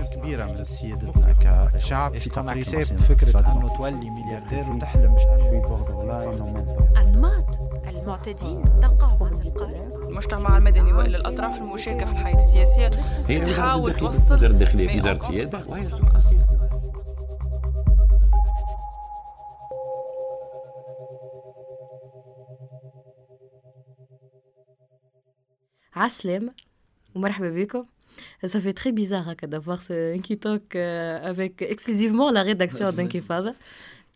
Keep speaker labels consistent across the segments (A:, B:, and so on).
A: مشكله كبيرة من سيادتنا كشعب في تقريصات فكرة أنه تولي ملياردير وتحلم مش
B: انماط المعتدين تلقاهم عند القارئ
C: المجتمع المدني والا الأطراف المشاركة في الحياة السياسية تحاول توصل
D: وزارة الداخليه وزاره السياده
E: عسلامة ومرحبا بكم. Ça fait très bizarre hein, d'avoir ce Talk euh, avec exclusivement la rédaction d'Inkifada.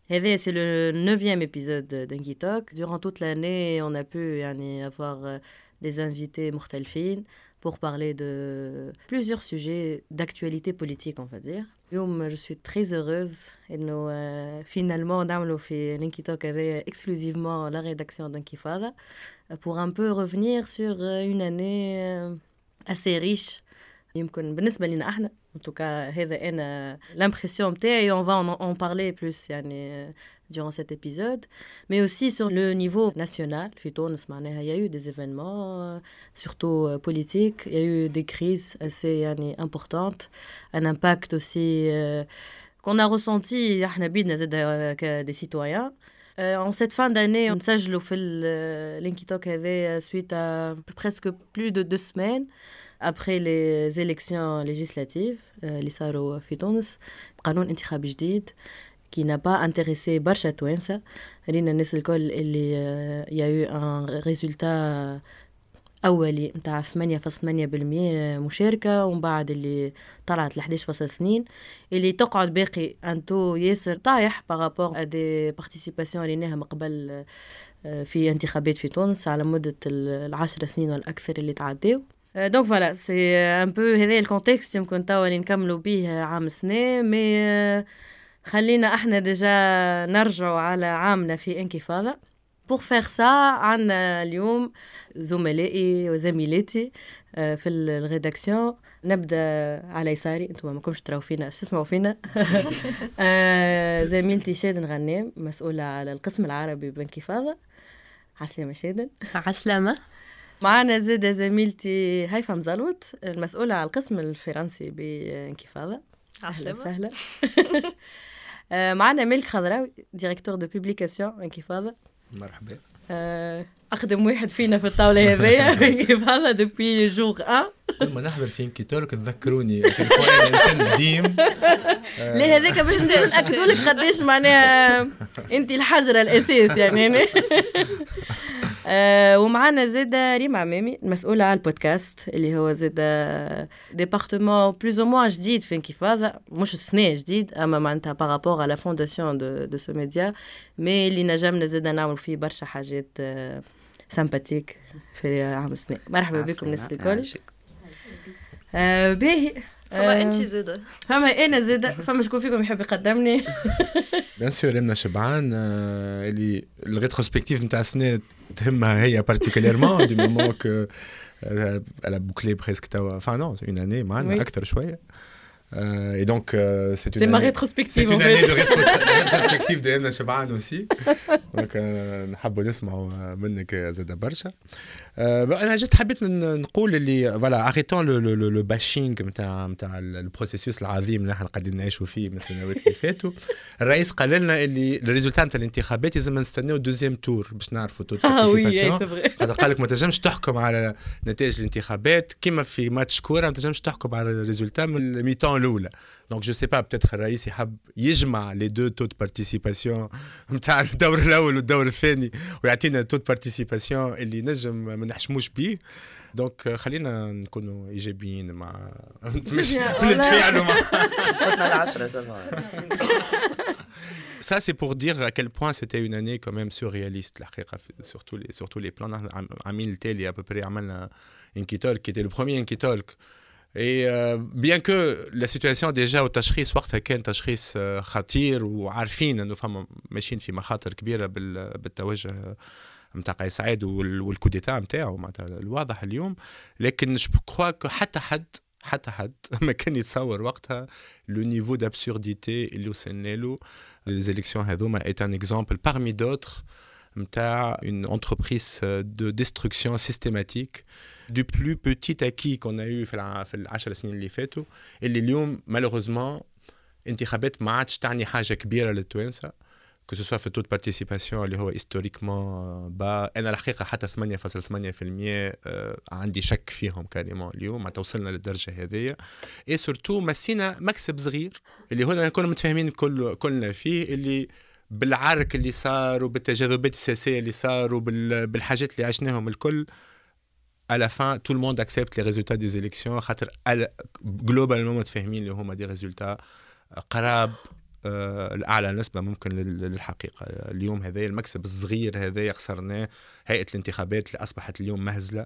E: Et c'est le neuvième épisode d'Inky Talk. Durant toute l'année, on a pu yani, avoir euh, des invités mortelfines pour parler de plusieurs sujets d'actualité politique, on va dire. Je suis très heureuse et nous, euh, finalement, on a fait avec exclusivement la rédaction d'Inkifada pour un peu revenir sur une année assez riche يمكن بالنسبة لنا احنا en tout cas هذا انا l'impression نتاعي on va en, en parler plus يعني durant cet épisode mais aussi sur le niveau national في تونس معناها il y a eu des événements surtout politiques il y a eu des crises assez يعني importantes un impact aussi qu'on a ressenti احنا بيدنا زاد des citoyens en cette fin d'année, on s'agit fait l'inquitok suite à presque plus de deux semaines Après les élections législatives اللي صاروا في تونس قانون انتخاب جديد n'a pas intéressé برشا توانسة. رينا الناس الكل اللي y a eu un résultat أولي نتاع 8.8% مشاركة ومن بعد اللي طلعت ل 11.2 اللي تقعد باقي أنتو ياسر طايح بارابور دي بارتيسيباسيون اللي من قبل في انتخابات في تونس على مدة العشر سنين والأكثر اللي تعداو دونك فوالا سي ان بو هذا الكونتكست يمكن توا اللي نكملوا به عام سنة. مي خلينا إحنا ديجا نرجعوا على عامنا في انكفاضة. بور فيغ سا عندنا اليوم زملائي وزميلاتي في الريداكسيون. نبدأ على يساري أنتم ما كنتش تراو فينا شو تسمعوا فينا؟ زميلتي شادن غنام مسؤولة على القسم العربي بانكفاضة. عسلامة شادن.
F: عسلامة.
E: معنا زادة زميلتي هيفا مزلوط المسؤولة على القسم الفرنسي بانكفاضة. أهلا وسهلا. معنا ملك خضراوي ديريكتور دو بوبليكاسيون انكفاضة.
A: مرحبا.
E: أخدم واحد فينا في الطاولة هذيا انكفاضة دوبي جوغ أن
A: كل ما نحضر في انكيتورك تذكروني انسان قديم
E: لا هذاك باش ناكدوا لك قداش معناها انت الحجرة الأساس يعني. آه ومعنا زادة ريما عمامي المسؤولة على البودكاست اللي هو زادة ديبارتمون بلوز أو موان جديد في انكفاضة مش السنة جديد أما معناتها بارابور على فونداسيون دو, دو سو ميديا مي اللي نجمنا زادة نعمل فيه برشا حاجات آه سامباتيك في عام السنة. مرحبا بكم الناس الكل. آه باهي
F: فما انت زاده
E: فما إنا زاده فما شكون فيكم يحب يقدمني؟
A: بيان سور امنا شبعان اللي الريتروسبكتيف نتاع السنة تهمها هي بارتيكوليرمون دي مومون كو elle a bouclé presque enfin non une année معنا أكثر شوية Euh, et donc, euh, c'est une,
E: année, rétrospective,
A: une année de rétrospective de Emna Shaban aussi. donc, نحبوا نسمعوا منك زاد برشا. أنا جست حبيت نقول اللي فوالا اريتون لو باشينغ نتاع نتاع البروسيسوس العظيم اللي إحنا قاعدين نعيشوا فيه من السنوات اللي فاتوا الرئيس قال لنا اللي الريزولتا نتاع الانتخابات لازم نستناو دوزيام تور باش نعرفوا تو بارتيسيباسيون قال لك ما تنجمش تحكم على نتائج الانتخابات كيما في ماتش كوره ما تنجمش تحكم على الريزولتا من الميتون الاولى دونك جو سي با بتاتخ الرئيس يحب يجمع لي دو تو بارتيسيباسيون نتاع الدور الاول والدور الثاني ويعطينا تو بارتيسيباسيون اللي نجم ما نحشموش بيه دونك خلينا نكونوا ايجابيين مع مش نتفاعلوا مع
F: فتنا العشرة
A: Ça, c'est pour dire à quel point c'était une année quand même surréaliste, sur tous les, sur tous les plans. Amil Tel, il y a à peu près Inkitolk, qui était le premier Inkitolk. Et euh, bien que la situation déjà au تشخيص وقتها كان تشخيص خطير وعارفين إنه فما ماشيين في مخاطر كبيرة بالتوجه نتاع قيس سعيد والكوديتا نتاعو معناتها الواضح اليوم. لكن جو كخوا حتى حد حتى حد ما كان يتصور وقتها لو نيفو دابسورديتي اللي وصلنا له. ليزيليكسيون هذوما ايت ان اكزامبل بارمي دوتر نتاع une entreprise de destruction systématique du plus petit acquis qu'on a eu في الع- في العشر سنين اللي فاتوا اللي اليوم malheureusement انتخابات ما عادش تعني حاجه كبيره للتوانسه que ce soit في التو بارتيسيباسيون اللي هو هيستوريكمون با انا الحقيقه حتى 8.8% آه، عندي شك فيهم كاريمون اليوم ما توصلنا للدرجه هذيا اي سورتو مسينا مكسب صغير اللي هنا كنا متفاهمين كل كلنا فيه اللي بالعرك اللي صار وبالتجاذبات السياسية اللي صاروا بال- بالحاجات اللي عشناهم الكل à la fin tout le monde accepte les résultats des élections. globalement متفاهمين اللي هما دي ريزولتا قراب آه، الأعلى نسبة ممكن لل- للحقيقة. اليوم هذا المكسب الصغير هذا خسرناه. هيئة الانتخابات اللي أصبحت اليوم مهزلة.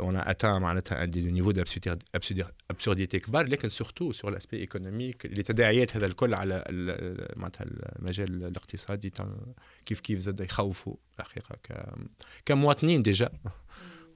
A: on a atteint معناتها des niveaux d'absurdité كبار لكن surtout sur l'aspect économique اللي تداعيات هذا الكل على معناتها المجال الاقتصادي كيف كيف زاد يخوفوا الحقيقة ك- كمواطنين ديجا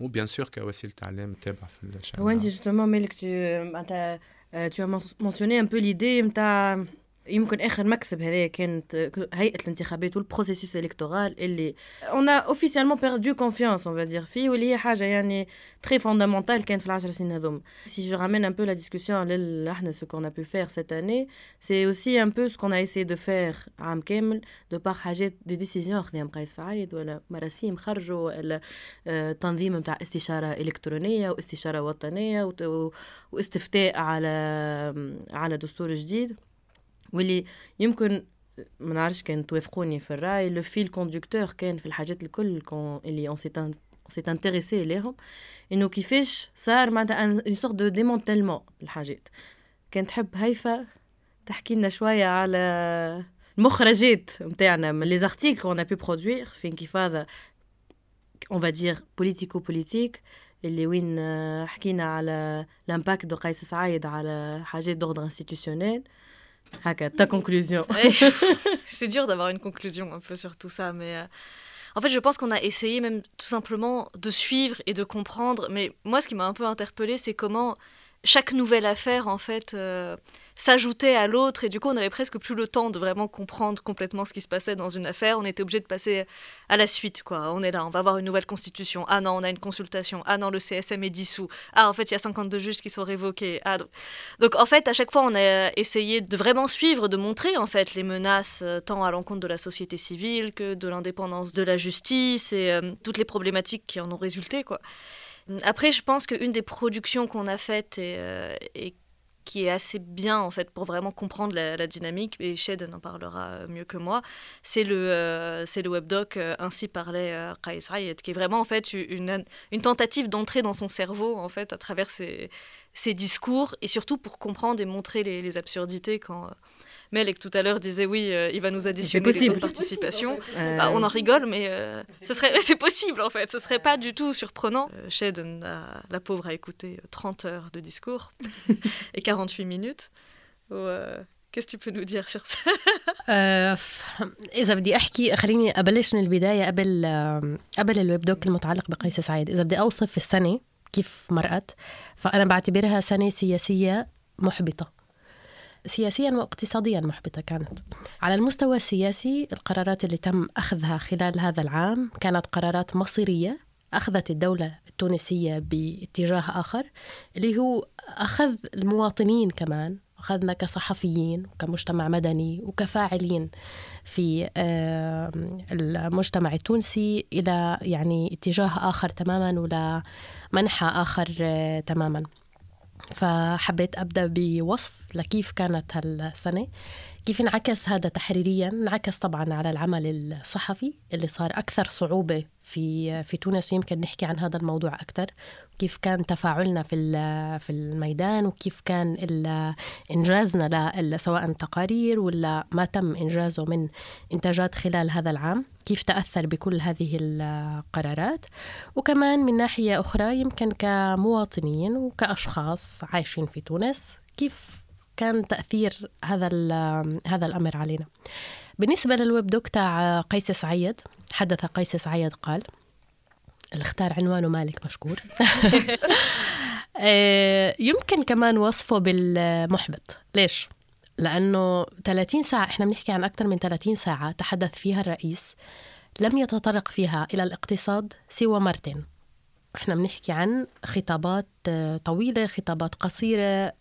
A: وبيان سور كوسيله اعلام تابعه في الشارع
E: هو انت جوستومون مالك معناتها tu as mentionné un peu l'idée نتاع يمكن آخر مكسب هذا كانت هيئة الانتخابات والبروسيسوس الكتورال اللي اون اوفيسيالمون بيردو كونفيونس اون فادير فيه واللي هي حاجة يعني تري فوندامونتال كانت في العشر سنين هذوما. سي جو رامين ان بو لا ديسكوسيون لل إحنا سو كون بو فير سيت اني سي اوسي ان بو سو كون ايسي دو فير عام كامل دو بار حاجات دي ديسيزيون خذيهم قيس سعيد ولا مراسيم خرجوا ولا تنظيم نتاع استشاره الكترونيه واستشاره وطنيه واستفتاء على على دستور جديد واللي يمكن ما نعرفش كان توافقوني في الرأي لو فيل كوندكتور كان في الحاجات الكل اللي اون سيت سيت انتريسي ليهم إنه كيفاش صار معناتها اون سورت دو ديمونتيلمون الحاجات. كان تحب هيفا تحكي لنا شوية على المخرجات نتاعنا من لي زارتيكل كون ا بو برودوير في انكفاضه اون va dire بوليتيكو بوليتيك اللي وين حكينا على لامباكت دو قيس سعيد على حاجات دوردر انستيتيوشنيل Haka, ta conclusion.
F: c'est dur d'avoir une conclusion un peu sur tout ça, mais euh, en fait, je pense qu'on a essayé même tout simplement de suivre et de comprendre. Mais moi, ce qui m'a un peu interpellée, c'est comment chaque nouvelle affaire, en fait, euh, s'ajoutait à l'autre. Et du coup, on n'avait presque plus le temps de vraiment comprendre complètement ce qui se passait dans une affaire. On était obligé de passer à la suite, quoi. On est là, on va avoir une nouvelle constitution. Ah non, on a une consultation. Ah non, le CSM est dissous. Ah, en fait, il y a 52 juges qui sont révoqués. Ah, donc... en fait, à chaque fois, on a essayé de vraiment suivre, de montrer, en fait, les menaces euh, tant à l'encontre de la société civile que de l'indépendance de la justice et euh, toutes les problématiques qui en ont résulté, quoi. Après, je pense qu'une des productions qu'on a faites et, euh, et qui est assez bien en fait pour vraiment comprendre la, dynamique et Shed en parlera mieux que moi c'est le euh, le webdoc euh, ainsi parlait euh, Qais qui est vraiment en fait une, tentative d'entrer dans son cerveau en fait à travers ses, ses discours et surtout pour comprendre et montrer les, les absurdités quand Melek tout à l'heure disait oui, euh, il va nous additionner les taux de participation.
E: possible, en fait.
F: Bah, on
E: Euh,
F: en rigole, mais euh, ce serait, c'est possible en fait. Ce serait pas du tout surprenant. Euh, Shed, a- la pauvre, a écouté 30 heures de discours et 48 minutes. Oh, euh, Qu'est-ce que tu peux nous dire sur ça
D: آه، ف- إذا بدي أحكي خليني أبلش من البداية قبل آه، قبل الويب دوك المتعلق بقيس سعيد إذا بدي أوصف السنة كيف مرقت فأنا بعتبرها سنة سياسية محبطة سياسيا واقتصاديا محبطة كانت. على المستوى السياسي القرارات اللي تم أخذها خلال هذا العام كانت قرارات مصيرية. أخذت الدولة التونسية باتجاه آخر اللي هو أخذ المواطنين كمان أخذنا كصحفيين وكمجتمع مدني وكفاعلين في المجتمع التونسي إلى يعني اتجاه آخر تماما ولا منحى آخر آه، تماما. فحبيت أبدأ بوصف لكيف كانت هالسنة. كيف انعكس هذا تحريريا؟ انعكس طبعا على العمل الصحفي اللي صار أكثر صعوبة في في تونس ويمكن نحكي عن هذا الموضوع أكثر. كيف كان تفاعلنا في في الميدان وكيف كان إنجازنا سواء تقارير ولا ما تم إنجازه من إنتاجات خلال هذا العام. كيف تأثر بكل هذه القرارات. وكمان من ناحية أخرى يمكن كمواطنين وكأشخاص عايشين في تونس كيف كان تأثير هذا هذا الأمر علينا. بالنسبة للويب دوك تاع قيس سعيد حدث قيس سعيد قال اللي اختار عنوانه مالك مشكور. آه، يمكن كمان وصفه بالمحبط. ليش؟ لأنه 30 ساعة إحنا بنحكي عن أكثر من 30 ساعة تحدث فيها الرئيس لم يتطرق فيها إلى الاقتصاد سوى مرتين. إحنا بنحكي عن خطابات آه، طويلة خطابات قصيرة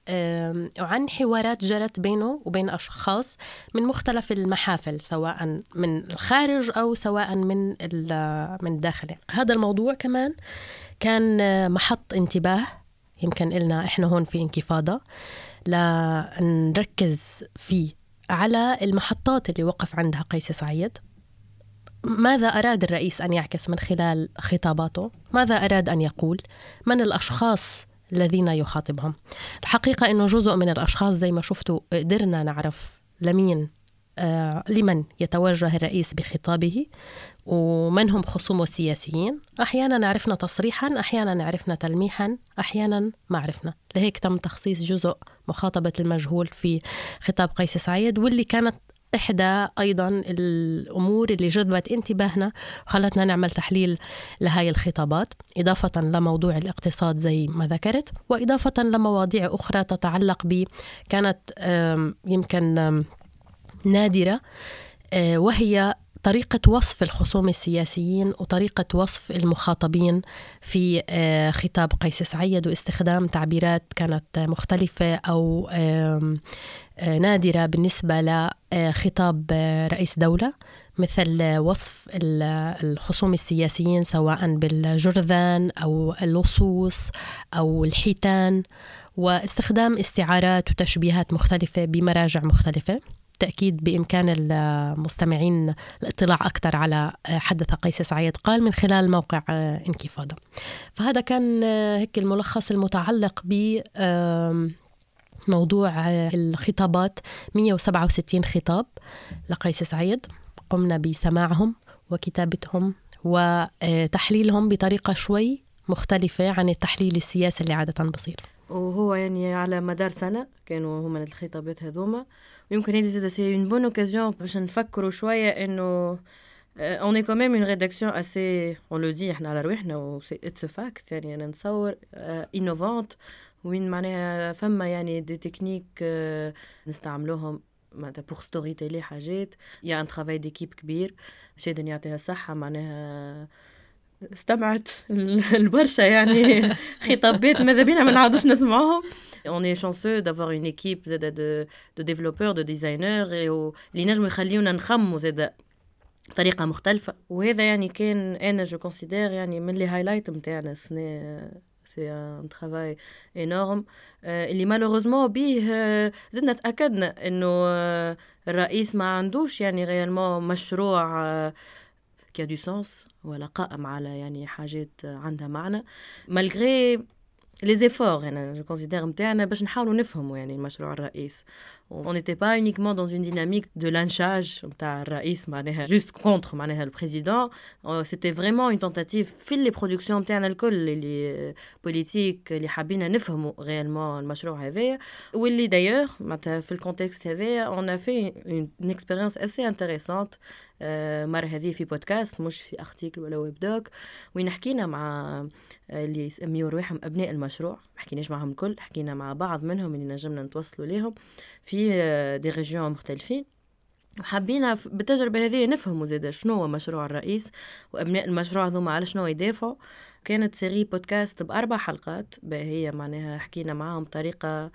D: وعن حوارات جرت بينه وبين أشخاص من مختلف المحافل سواء من الخارج أو سواء من من الداخل هذا الموضوع كمان كان آه، محط انتباه يمكن إلنا إحنا هون في انكفاضة لنركز فيه على المحطات اللي وقف عندها قيس سعيد. ماذا أراد الرئيس أن يعكس من خلال خطاباته؟ ماذا أراد أن يقول؟ من الأشخاص الذين يخاطبهم؟ الحقيقة أنه جزء من الأشخاص زي ما شفتوا قدرنا نعرف لمين آه لمن يتوجه الرئيس بخطابه ومن هم خصومه السياسيين أحيانا عرفنا تصريحا أحيانا عرفنا تلميحا أحيانا ما عرفنا لهيك تم تخصيص جزء مخاطبة المجهول في خطاب قيس سعيد واللي كانت إحدى أيضا الأمور اللي جذبت انتباهنا وخلتنا نعمل تحليل لهاي الخطابات إضافة لموضوع الاقتصاد زي ما ذكرت وإضافة لمواضيع أخرى تتعلق ب كانت يمكن نادرة آه، وهي طريقة وصف الخصوم السياسيين وطريقة وصف المخاطبين في آه، خطاب قيس سعيد واستخدام تعبيرات كانت مختلفة أو نادرة بالنسبة لخطاب آه، رئيس دولة مثل وصف الخصوم السياسيين سواء بالجرذان أو اللصوص أو الحيتان واستخدام استعارات وتشبيهات مختلفة بمراجع مختلفة بالتأكيد بإمكان المستمعين الاطلاع أكثر على حدث قيس سعيد قال من خلال موقع انكفاضة. فهذا كان هيك الملخص المتعلق ب موضوع الخطابات. 167 خطاب لقيس سعيد. قمنا بسماعهم وكتابتهم وتحليلهم بطريقة شوي مختلفة عن التحليل السياسي اللي عادة بصير.
E: وهو يعني على مدار سنة كانوا هما الخطابات هذوما. ويمكن هذه زاد سي اون بون اوكازيون باش نفكروا شوية إنه اون اي كوميم اون ريداكسيون اسي اون لو دي إحنا على رواحنا و اتس فاكت يعني أنا نتصور انوفونت وين معناها فما يعني دي تكنيك uh, نستعملوهم معناتها بوغ ستوري تيلي حاجات يا ان ترافاي ديكيب كبير شادن يعطيها الصحة معناها استمعت البرشا يعني. خطابات ماذا بينا ما نعاودوش نسمعوهم. On est chanceux d'avoir une équipe زاد de, de développeurs de designers اللي نجموا يخليونا نخموا زاد بطريقة مختلفة. وهذا يعني كان أنا جو كونسيدير يعني من لي هايلايت نتاعنا السنة سي ان ترافاي انورم اللي مالوغوزمون بيه زدنا تاكدنا انه الرئيس ما عندوش يعني ريالمون مشروع كي دو سونس ولا قائم على يعني حاجات عندها معنى مالغري لي زيفور انا جو كونسيدير نتاعنا باش نحاولوا نفهموا يعني المشروع الرئيس on n'était pas uniquement dans une dynamique de lynchage نتاع الرئيس معناها juste contre معناها البريزيدون c'était vraiment une tentative في لي برودكسيون نتاعنا الكل اللي بوليتيك اللي حابين نفهموا réellement المشروع هذايا واللي دايوغ معناتها في الكونتكست هذايا on a fait une, une expérience assez intéressante مرة هذه في بودكاست مش في ارتيكل ولا ويب دوك وين حكينا مع اللي يسميوا رواحهم أبناء المشروع. ما حكيناش معهم الكل حكينا مع بعض منهم اللي نجمنا نتوصلوا لهم في دي ريجيون مختلفين. وحبينا بالتجربة هذه نفهموا زيادة شنو هو مشروع الرئيس وأبناء المشروع هذوما على شنو يدافعوا. كانت سيري بودكاست بأربع حلقات هي معناها حكينا معاهم بطريقة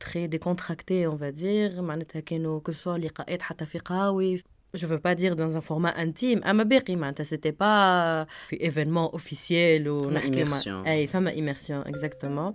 E: تخي ديكونتراكتي اون فادير معناتها كانوا كسوا لقاءات حتى في قهاوي. Je veux pas dire dans un format intime. اما باقي معناتها سيتي با في ايفينمون اوفيسيال ونحكي مع اي فما ايميرسيون اكزاكتومون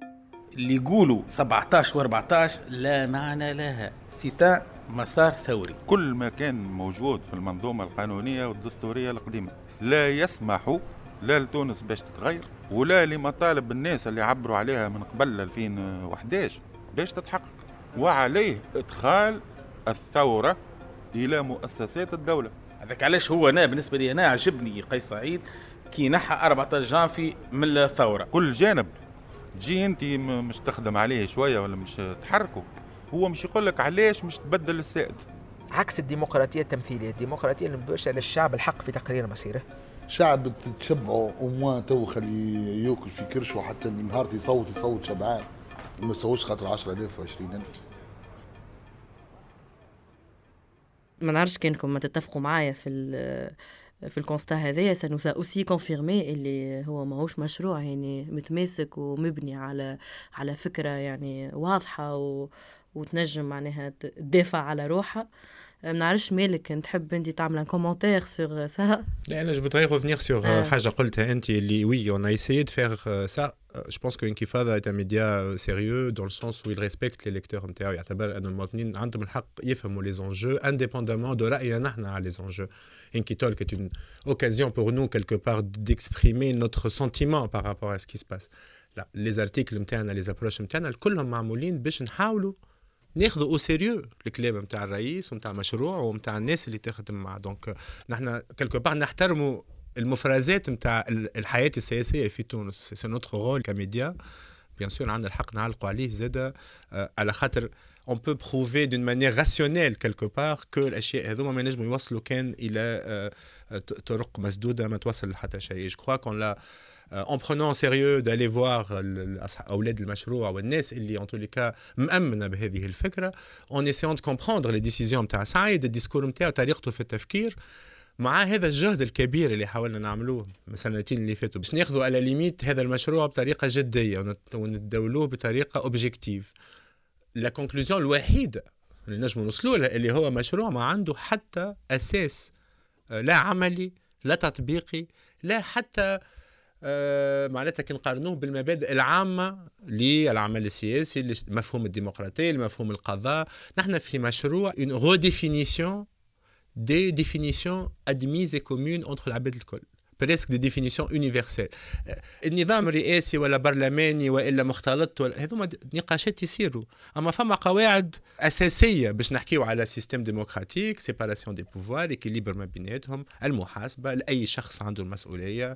G: اللي يقولوا 17 و14 لا معنى لها سيتا مسار ثوري
H: كل ما كان موجود في المنظومة القانونية والدستورية القديمة لا يسمح لا لتونس باش تتغير ولا لمطالب الناس اللي عبروا عليها من قبل 2011 باش تتحقق. وعليه إدخال الثورة إلى مؤسسات الدولة.
G: هذاك علاش هو أنا بالنسبة لي أنا عجبني قيس سعيد كي نحى 14 جانفي من الثورة.
H: كل جانب. تجي أنت مش تخدم عليه شوية ولا مش تحركه. هو مش يقول لك علاش مش تبدل السائد.
I: عكس الديمقراطية التمثيلية. الديمقراطية المباشرة للشعب الحق في تقرير مصيره
J: شعب تشبعه وما تو خليه يأكل في كرشه حتى النهار يصوت يصوت شبعان. وما يصوتش خاطر 10000 و 20000
E: ما نعرفش كانكم ما تتفقوا معايا في في الكونستا هذايا. سنوسا اوسي كونفيرمي اللي هو ماهوش مشروع يعني متماسك ومبني على على فكرة يعني واضحة و وتنجم معناها تدافع على روحها. ما نعرفش مالك تحب أنت تعمل ان كومونتير سور سا
A: لا أنا جو فودري ريفونير سور حاجة قلتها أنت اللي وي اون ا essayé de faire ça. je pense que Inkifada est un média sérieux dans le sens où il respecte les lecteurs نتاعو يعتبر ان المواطنين عندهم الحق يفهموا les enjeux indépendamment de راينا نحن على les enjeux Inkitalk est une occasion pour nous quelque part d'exprimer notre sentiment par rapport à ce qui se passe لا les articles نتاعنا les approches نتاعنا كلهم معمولين باش نحاولوا ناخذوا او سيريو الكلام نتاع الرئيس ونتاع المشروع ونتاع الناس اللي تخدم معاه دونك نحن كلكو بار نحترموا المفرزات نتاع الحياه السياسيه في تونس سي نوتر رول كميديا بيان سور عندنا الحق نعلقوا عليه زاده على خاطر on peut prouver d'une manière rationnelle quelque part que الاشياء هذوما ما ينجموا يوصلوا كان الى طرق مسدوده ما توصل لحتى شيء جو كخوا كون لا en prenant en sérieux d'aller voir أولاد المشروع والناس اللي en tous les cas مأمنة بهذه الفكرة en essayant de comprendre les décisions نتاع سعيد الديسكور نتاعو طريقته في التفكير مع هذا الجهد الكبير اللي حاولنا نعملوه السنتين اللي فاتوا باش ناخذوا على ليميت هذا المشروع بطريقة جدية وندولوه بطريقة اوبجيكتيف لا كونكلوزيون الوحيدة اللي نجموا نوصلوا لها اللي هو مشروع ما عنده حتى أساس لا عملي لا تطبيقي لا حتى آه معناتها كي نقارنوه بالمبادئ العامة للعمل السياسي لمفهوم الديمقراطية لمفهوم القضاء. نحن في مشروع une redéfinition des définitions admises et communes entre العباد الكل بريسك دي ديفينيسيون يونيفرسال النظام الرئاسي ولا برلماني والا مختلط ولا هذوما نقاشات يصيروا اما فما قواعد اساسيه باش نحكيو على سيستم ديموقراطيك سيباراسيون دي بوفوار اكيليبر ما بيناتهم المحاسبه لاي شخص عنده المسؤوليه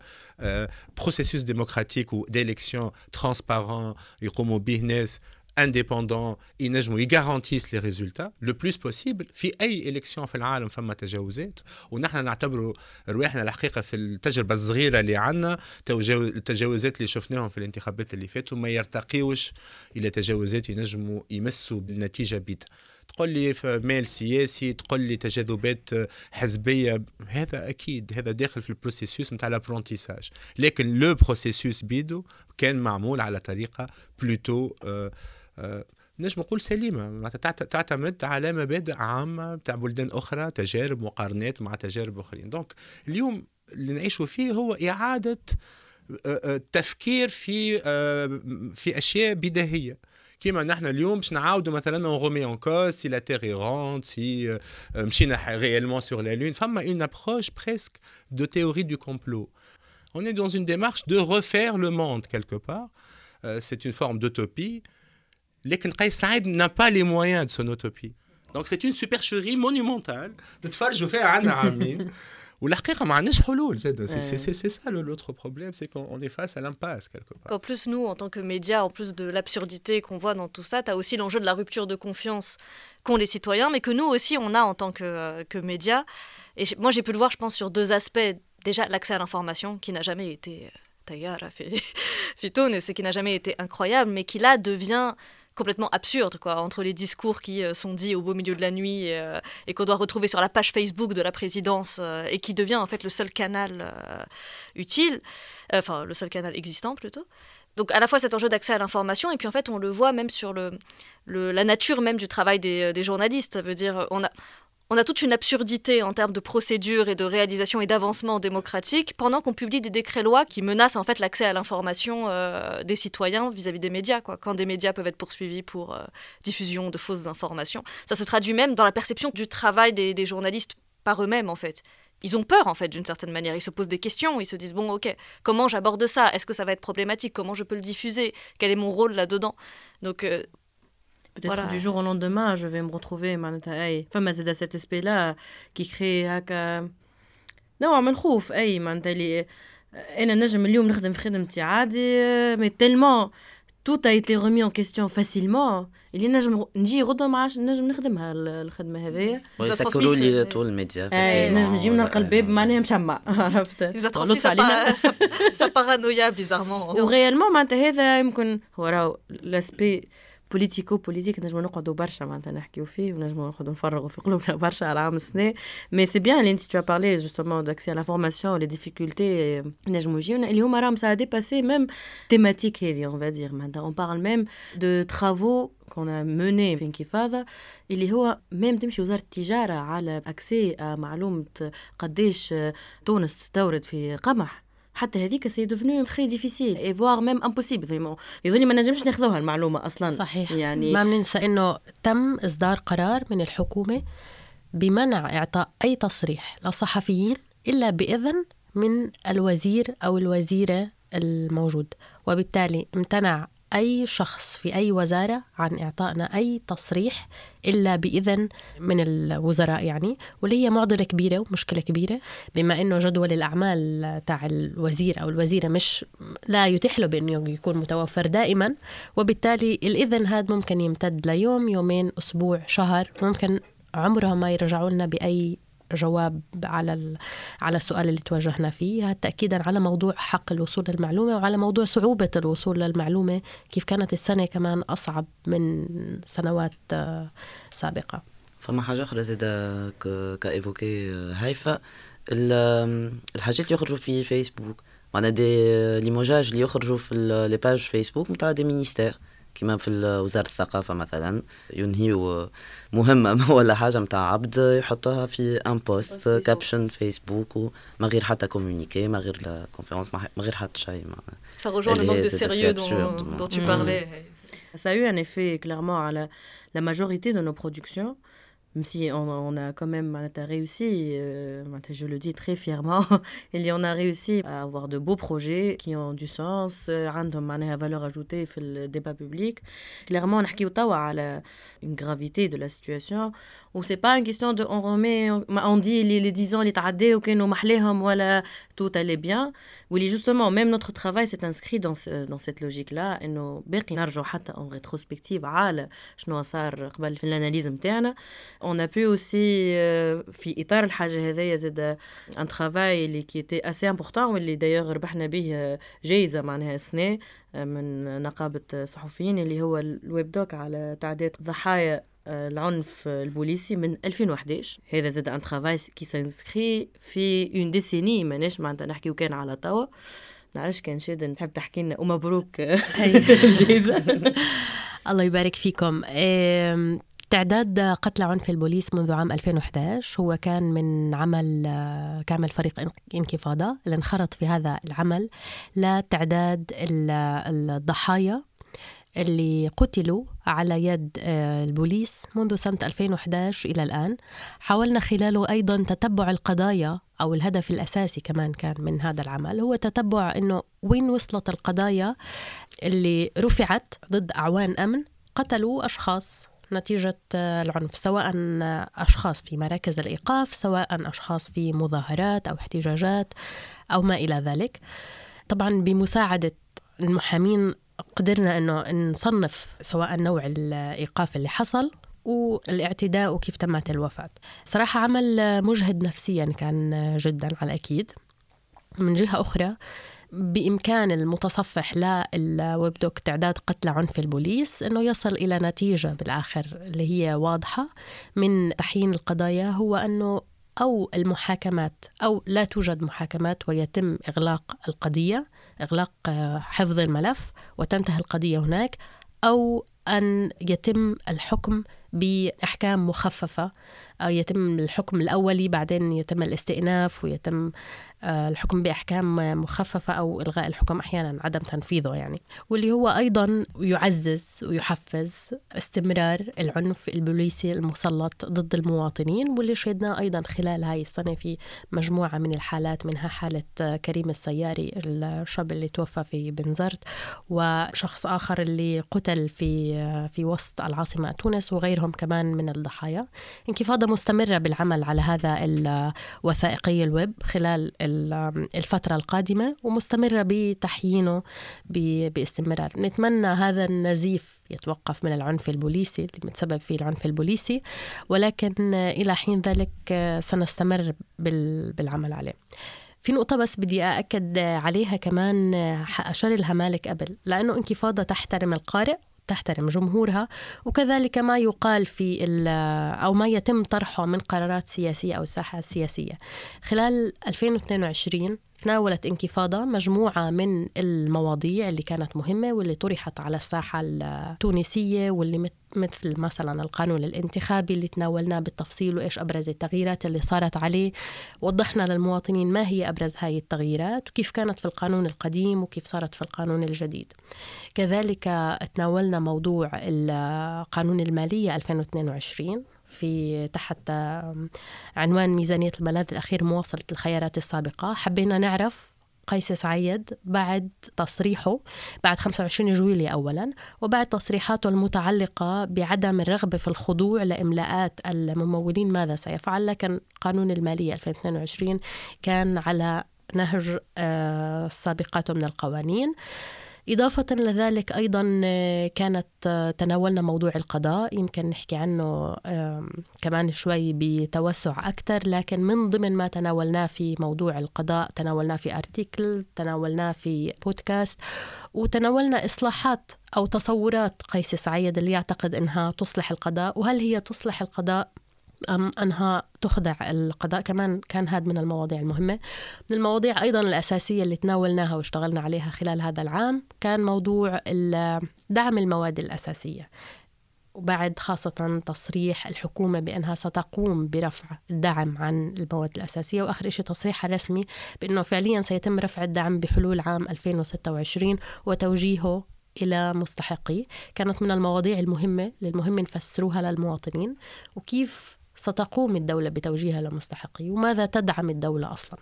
A: بروسيسوس ديموقراطيك وديليكسيون ترانسبارون يقوموا به ناس indépendants ينجموا يغارانتيس لي ريزولتا لو بلوس بوسيبل في أي الكسيون في العالم فما تجاوزات. ونحن نعتبروا رواحنا الحقيقة في التجربة الصغيرة اللي عندنا التجاوزات اللي شفناهم في الانتخابات اللي فاتوا ما يرتقيوش إلى تجاوزات ينجموا يمسوا بالنتيجة بيتا تقول لي في مال سياسي تقول لي تجاذبات حزبية هذا أكيد هذا داخل في البروسيسوس نتاع الابرونتيساج لكن لو بروسيسوس بيدو كان معمول على طريقة بلوتو آه نجم نقول سليمة. تعتمد على مبادئ عامة بتاع بلدان أخرى تجارب مقارنات مع تجارب أخرين. دونك اليوم اللي نعيشوا فيه هو إعادة تفكير في في أشياء بداهية كيما نحن اليوم باش نعاودوا مثلا اون رومي اون كوز سي لا تيغ ايغونت سي مشينا ريالمون سور لا لون فما اون ابروش بريسك دو تhéorie du complot. On est dans une démarche de refaire le monde quelque part. Euh, c'est une forme d'utopie Lekenkai Saïd n'a pas les moyens de son utopie. Donc c'est une supercherie monumentale de je fais un ami. C'est ça l'autre problème, c'est qu'on est face à l'impasse quelque part.
F: En plus, nous, en tant que médias, en plus de l'absurdité qu'on voit dans tout ça, tu as aussi l'enjeu de la rupture de confiance qu'ont les citoyens, mais que nous aussi, on a en tant que, euh, que médias. Et moi, j'ai pu le voir, je pense, sur deux aspects. Déjà, l'accès à l'information, qui n'a jamais été... Euh, fait c'est qui n'a jamais été incroyable, mais qui là devient complètement absurde, quoi, entre les discours qui euh, sont dits au beau milieu de la nuit euh, et qu'on doit retrouver sur la page Facebook de la présidence euh, et qui devient en fait le seul canal utile, enfin le seul canal existant plutôt. Donc à la fois cet enjeu d'accès à l'information et puis en fait on le voit même sur le, la nature même du travail des, des journalistes. Ça veut dire on a on a toute une absurdité en termes de procédure et de réalisation et d'avancement démocratique pendant qu'on publie des décrets-lois qui menacent en fait l'accès à l'information euh, des citoyens vis-à-vis des médias. Quoi. Quand des médias peuvent être poursuivis pour euh, diffusion de fausses informations, ça se traduit même dans la perception du travail des, journalistes par eux-mêmes en fait ils ont peur en fait d'une certaine manière. Ils se posent des questions, ils se disent bon ok, comment j'aborde ça? Est-ce que ça va être problématique? Comment je peux le diffuser? Quel est mon rôle là-dedans? Donc euh,
E: Peut-être
F: Voilà.
E: du jour au lendemain, je vais me retrouver معناتها اي فما زاد cet aspect là qui crée هكا نوع من الخوف اي معناتها اللي انا نجم اليوم نخدم في خدمتي عادي مي تيلمون tout a été remis en question facilement اللي نجم نجي غدوه ما عادش نجم نخدمها ال- الخدمه هذيا
K: ويسكروا لي طول الميديا
E: اي نجم نجي نلقى الباب معناها مشمع عرفت
F: il nous a transmis
E: لطف
F: sa,
E: علينا.
F: pa- sa- sa paranoïa bizarrement.
E: وغيالمون معناتها هذا يمكن هو راهو لاسبي بوليتيكو بوليتيك نجمو نقعدوا برشا معناتها نحكيو فيه ونجمو نقعدوا نفرغوا في قلوبنا برشا على عام سنة مي سي بيان اللي انت تو بارلي جوستومون داكسي على فورماسيون لي ديفيكولتي نجمو يجيونا. اللي هما راهم سا ديباسي ميم تيماتيك هذه اون فادير معناتها اون بارل ميم دو ترافو كون مني في انكفاضة اللي هو ميم تمشي وزارة التجارة على اكسي معلومة قديش تونس تستورد في قمح. حتى هذيك سي دوفنو تري ديفيسيل اي فوار ميم امبوسيبل فريمون يظني ما نجمش ناخذوها المعلومة أصلا.
D: صحيح.
E: يعني
D: ما بننسى إنه تم إصدار قرار من الحكومة بمنع إعطاء أي تصريح لصحفيين إلا بإذن من الوزير أو الوزيرة الموجود. وبالتالي امتنع أي شخص في أي وزارة عن إعطائنا أي تصريح إلا بإذن من الوزراء يعني واللي هي معضلة كبيرة ومشكلة كبيرة. بما إنه جدول الأعمال تاع الوزير أو الوزيرة مش لا يتيح له بإنه يكون متوفر دائما وبالتالي الإذن هذا ممكن يمتد ليوم يومين أسبوع شهر ممكن عمرهم ما يرجعوا لنا بأي جواب على على السؤال اللي تواجهنا فيه هذا تأكيدا على موضوع حق الوصول للمعلومة وعلى موضوع صعوبة الوصول للمعلومة كيف كانت السنة كمان أصعب من سنوات آه، سابقة.
K: فما حاجة أخرى زادة ك- كإيفوكي هايفا ال- الحاجات اللي يخرجوا في فيسبوك معناها دي ليموجاج اللي يخرجوا في لي باج فيسبوك نتاع دي مينيستير كيما في وزارة الثقافة مثلا ينهيو مهمة ولا حاجة متاع عبد يحطوها في ان بوست كابشن فيسبوك وما غير حتى كومونيكي ما غير لا كونفيرونس ما غير حتى شيء معناها
F: Ça rejoint le manque de sérieux
K: c'est
F: dont,
K: absurde.
F: dont tu parlais.
E: Ça a eu un effet clairement à la, la majorité de nos productions, même si on, on a quand même معناتها réussi, euh, معناتها je le dis très fièrement, et on a réussi à avoir de beaux projets qui ont du sens, euh, عندهم معناها valeur ajoutée في le débat public. Clairement, نحكيو توا على une gravité de la situation où c'est pas une question de on remet on dit les, les 10 ans اللي تعداو كانوا محلاهم ولا tout allait bien واللي justement même notre travail s'est inscrit dans ce, dans cette logique là انه باقي نرجعوا حتى en rétrospective على شنو صار قبل في الاناليز نتاعنا on a pu aussi euh, في إطار الحاجة هذيا زاد un travail اللي qui était assez important واللي d'ailleurs ربحنا به جايزة معناها السنة من نقابة صحفيين اللي هو الويب دوك على تعداد ضحايا العنف البوليسي من 2011 هذا زاد ان ترافاي كي سانسكري في اون ديسيني ماناش معناتها نحكيو كان على توا نعرفش كان شاد نحب تحكي لنا. ومبروك. الجائزه
D: الله يبارك فيكم. إيه، تعداد قتلى عنف البوليس منذ عام 2011 هو كان من عمل كامل فريق إنكفاضة. اللي انخرط في هذا العمل لتعداد ال- الضحايا اللي قتلوا على يد آه، البوليس منذ سنة 2011 إلى الآن. حاولنا خلاله أيضا تتبع القضايا أو الهدف الأساسي كمان كان من هذا العمل هو تتبع أنه وين وصلت القضايا اللي رفعت ضد أعوان أمن قتلوا أشخاص نتيجة العنف سواء أشخاص في مراكز الإيقاف سواء أشخاص في مظاهرات أو احتجاجات أو ما إلى ذلك. طبعا بمساعدة المحامين قدرنا أنه نصنف سواء نوع الإيقاف اللي حصل والاعتداء وكيف تمت الوفاة. صراحة عمل مجهد نفسيا كان جدا على الأكيد. من جهة أخرى بإمكان المتصفح للويب دوك تعداد قتلى عنف البوليس أنه يصل إلى نتيجة بالآخر اللي هي واضحة. من تحيين القضايا هو أنه أو المحاكمات أو لا توجد محاكمات ويتم إغلاق القضية إغلاق آه، حفظ الملف وتنتهي القضية هناك أو أن يتم الحكم بأحكام مخففة. أو يتم الحكم الأولي بعدين يتم الاستئناف ويتم آه، الحكم بأحكام مخففة أو إلغاء الحكم أحيانا عدم تنفيذه يعني. واللي هو أيضا يعزز ويحفز استمرار العنف البوليسي المسلط ضد المواطنين واللي شهدناه أيضا خلال هاي السنة في مجموعة من الحالات منها حالة كريم السياري الشاب اللي توفى في بنزرت وشخص آخر اللي قتل في في وسط العاصمة تونس وغيرهم كمان من الضحايا. انكفاضه مستمرة بالعمل على هذا الوثائقي الويب خلال الفترة القادمة ومستمرة بتحيينه باستمرار. نتمنى هذا النزيف يتوقف من العنف البوليسي اللي متسبب فيه العنف البوليسي ولكن إلى حين ذلك سنستمر بالعمل عليه. في نقطة بس بدي أأكد عليها كمان أشار لها مالك قبل لأنه انكفاضة تحترم القارئ تحترم جمهورها وكذلك ما يقال في أو ما يتم طرحه من قرارات سياسية أو الساحة السياسية خلال 2022 تناولت انكفاضة مجموعة من المواضيع اللي كانت مهمة واللي طرحت على الساحة التونسية واللي مثل مثلا القانون الانتخابي اللي تناولناه بالتفصيل وإيش أبرز التغييرات اللي صارت عليه. وضحنا للمواطنين ما هي أبرز هاي التغييرات وكيف كانت في القانون القديم وكيف صارت في القانون الجديد. كذلك تناولنا موضوع القانون المالية 2022 في تحت عنوان ميزانية الملاذ الأخير مواصلة الخيارات السابقة. حبينا نعرف قيس سعيد بعد تصريحه بعد 25 جويلية أولا وبعد تصريحاته المتعلقة بعدم الرغبة في الخضوع لإملاءات الممولين. ماذا سيفعل؟ لكن قانون المالية 2022 كان على نهج آه، سابقاته من القوانين. إضافة لذلك أيضا آه، كانت آه، تناولنا موضوع القضاء. يمكن نحكي عنه كمان شوي بتوسع أكثر لكن من ضمن ما تناولناه في موضوع القضاء تناولناه في أرتيكل تناولناه في بودكاست وتناولنا إصلاحات أو تصورات قيس سعيد اللي يعتقد أنها تصلح القضاء. وهل هي تصلح القضاء؟ أنها تخضع القضاء. كمان كان هذا من المواضيع المهمة. من المواضيع أيضا الأساسية اللي تناولناها واشتغلنا عليها خلال هذا العام كان موضوع دعم المواد الأساسية وبعد خاصة تصريح الحكومة بأنها ستقوم برفع الدعم عن المواد الأساسية. وآخر شيء تصريحها الرسمي بأنه فعليا سيتم رفع الدعم بحلول عام 2026 وتوجيهه إلى مستحقيه كانت من المواضيع المهمة للمهم نفسروها للمواطنين. وكيف ستقوم الدولة بتوجيهها لمستحقيه وماذا تدعم الدولة أصلاً؟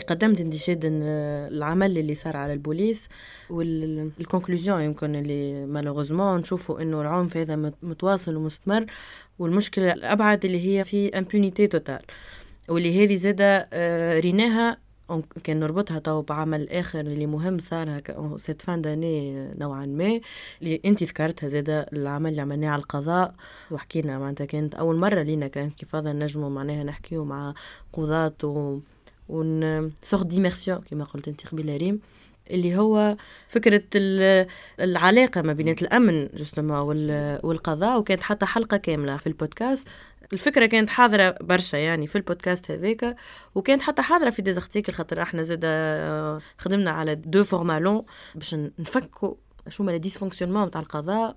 E: كي قدمت انتشاد العمل اللي صار على البوليس والكونكلوزيون يمكن اللي مالوغوزمون نشوفوا إنه العنف هذا متواصل ومستمر والمشكلة الأبعد اللي هي في امبونيتي توتال واللي هذه زادة آه، ريناها. كان نربطها تو بعمل آخر اللي مهم صار سيت فان داني نوعا ما. اللي أنت ذكرتها زادة العمل اللي عملناه على القضاء وحكينا معناتها كانت أول مرة لينا كان كيف هذا نجموا معناها نحكيو مع قضاة و ون سورت ديميرسيون كما قلت انت قبيلة ريم اللي هو فكرة العلاقة ما بين الأمن جوستومون والقضاء وكانت حتى حلقة كاملة في البودكاست. الفكرة كانت حاضرة برشا يعني في البودكاست هذاك وكانت حتى حاضرة في ديزارتيكل خاطر إحنا زاد خدمنا على دو فورمالون باش نفكوا شو ما ديسفونكسيونمون نتاع القضاء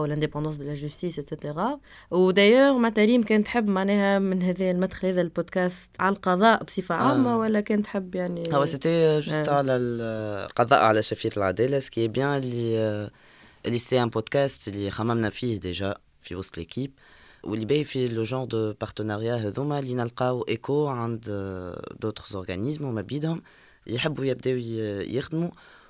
E: والindépendance de la justice etc. ودايوغ مع تريم كانت تحب معناها من هذا المدخل هذا البودكاست على القضاء بصفة عامة آه. ولا كانت تحب يعني
K: هو سيتي جوست على القضاء على شفير العدالة سكي بيان اللي اللي سيتي ان بودكاست اللي خممنا فيه ديجا في وسط ليكيب واللي باهي في لو جونر دو بارتناريا هذوما اللي نلقاو ايكو عند دوتر اورغانيزم وما بيدهم يحبوا يبداو يخدموا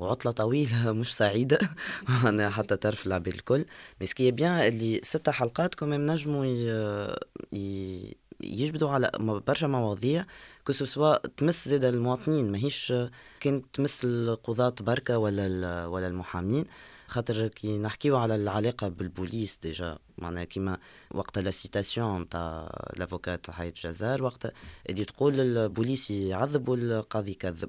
K: وعطلة طويلة مش سعيدة. أنا حتى تعرف العباد الكل. مسكية بيان اللي ستة حلقات كمان نجموا يجبدوا على برشا مواضيع. كو سوا تمس زاد المواطنين. ماهيش كانت تمس القضاة بركة ولا ولا المحامين. خاطر كي نحكيو على العلاقة بالبوليس ديجا. معناها كيما وقت لا سيتاسيون تاع لافوكات حياة جزار وقت اللي تقول البوليس يعذب والقاضي يكذب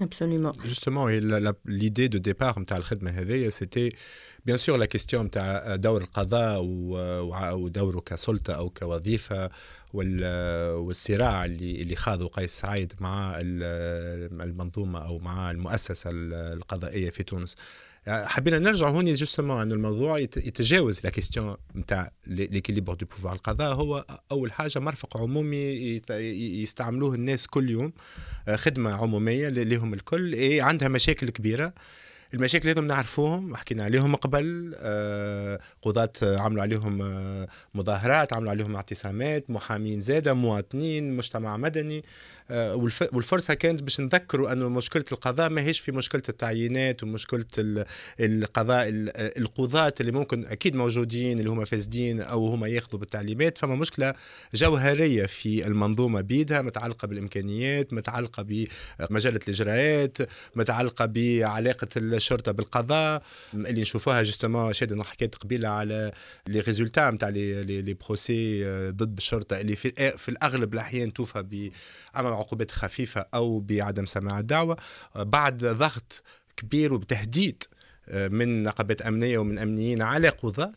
A: Absolument. Justement, et l'idée de départ c'était bien sûr la question de دور القضاء ودوره كسلطة أو كوظيفة والصراع اللي اللي خاضه قيس سعيد مع المنظومة أو مع المؤسسة القضائية في تونس. حبينا نرجع هون جوستومون انه الموضوع يتجاوز لا كيستيون نتاع ليكيليبر دو بوفوار القضاء هو اول حاجة مرفق عمومي يستعملوه الناس كل يوم خدمه عموميه لهم الكل عندها مشاكل كبيرة. المشاكل هذم نعرفوهم حكينا عليهم قبل قضاة عملوا عليهم مظاهرات عملوا عليهم اعتصامات محامين زادة مواطنين مجتمع مدني. آه، والفرصة كانت باش نذكروا أنه مشكلة القضاء ماهيش في مشكلة التعيينات ومشكلة القضاء القضاة اللي ممكن أكيد موجودين اللي هما فاسدين أو هما ياخذوا بالتعليمات فما مشكلة جوهرية في المنظومة بيدها متعلقة بالإمكانيات متعلقة بمجلة الإجراءات متعلقة بعلاقة الشرطة بالقضاء. اللي نشوفوها جوستومون شاد حكيت قبيلة على لي ريزولتا نتاع لي بروسي آه، ضد الشرطة اللي في, في الأغلب الأحيان توفى ب عقوبات خفيفة أو بعدم سماع الدعوة بعد ضغط كبير وبتهديد من نقابات أمنية ومن أمنيين على قضاة.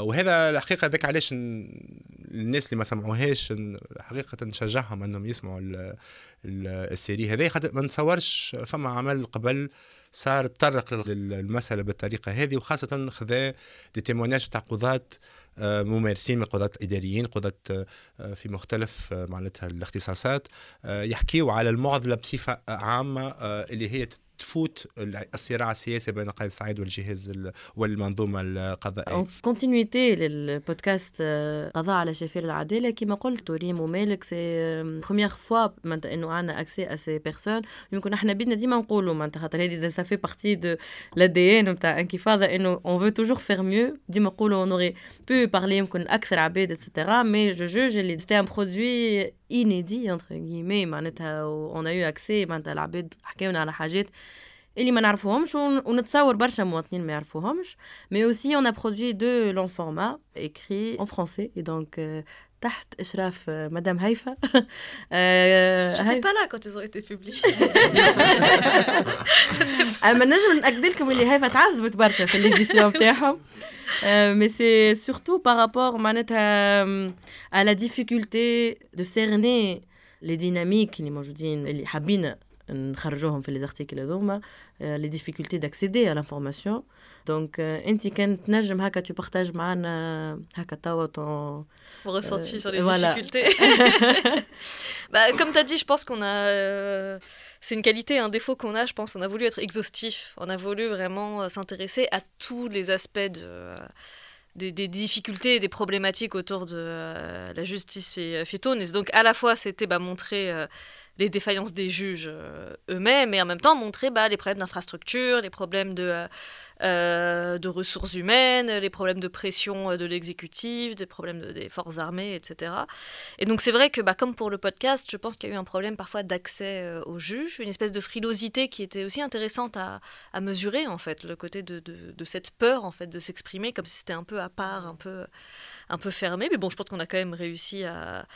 A: وهذا الحقيقة ذاك علاش الناس اللي ما سمعوهاش حقيقة نشجعهم أنهم يسمعوا السيري هذه خاطر ما نتصورش فما عمل قبل صار تطرق للمسألة بالطريقة هذه وخاصة خذا دي تيموناج تاع قضاة ممارسين من قضاة إداريين قضاة في مختلف معناتها الاختصاصات يحكيوا على المعضلة بصفة عامة اللي هي تفوت الصراع السياسي بين قائد سعيد والجهاز والمنظومة القضائية.
E: كونتينيتي للبودكاست قضاء على شفير العدالة. كما قلت ريم ومالك سي بروميير فوا معناتها إنه عندنا اكسي ا سي بيرسون يمكن إحنا بدنا ديما نقولوا معناتها خاطر هذه سا في بارتي دو لا دي ان نتاع انكفاضة إنه اون فو توجور فير ميو ديما نقولوا اون اوري بو بارلي يمكن أكثر عباد اتسيتيرا مي جو جوج اللي سيتي ان برودوي inédit entre guillemets معناتها اون ايو اكسي معناتها العباد حكاونا على حاجات اللي ما نعرفوهمش ونتصور برشا مواطنين ما يعرفوهمش. مي اوسي اون ا برودوي دو لون فورما écrit en français et donc تحت إشراف مدام هيفا.
F: là quand ils ont été publiés.
E: اما نجم ناكد لكم اللي هيفا تعذبت برشا في ليديسيون Euh, mais c'est surtout par rapport à, euh, à la difficulté de cerner les dynamiques, les habines نخرجوهم في لي زارتيكل هذوما لي ديفيكولتي داكسيدي على لانفورماسيون دونك انت كان تنجم هكا تو بارتاج معنا هكا توا ton
F: ressenti sur les difficultés. bah, comme tu as dit, je pense qu'on a. Euh, c'est une qualité, un défaut qu'on a, je pense. On a voulu être exhaustif. On a voulu vraiment s'intéresser à tous les aspects de. Des, des, difficultés et des problématiques autour de euh, la justice phytonise. Donc à la fois c'était bah, montrer euh, les défaillances des juges euh, eux-mêmes et en même temps montrer bah, les problèmes d'infrastructure, les problèmes de, euh, de ressources humaines, les problèmes de pression de l'exécutif, des problèmes de, des forces armées, etc. Et donc c'est vrai que bah, comme pour le podcast, je pense qu'il y a eu un problème parfois d'accès euh, aux juges, une espèce de frilosité qui était aussi intéressante à, à mesurer en fait, le côté de, de, de, cette peur en fait de s'exprimer comme si c'était un peu à part, un peu, un peu fermé. Mais bon, je pense qu'on a quand même réussi à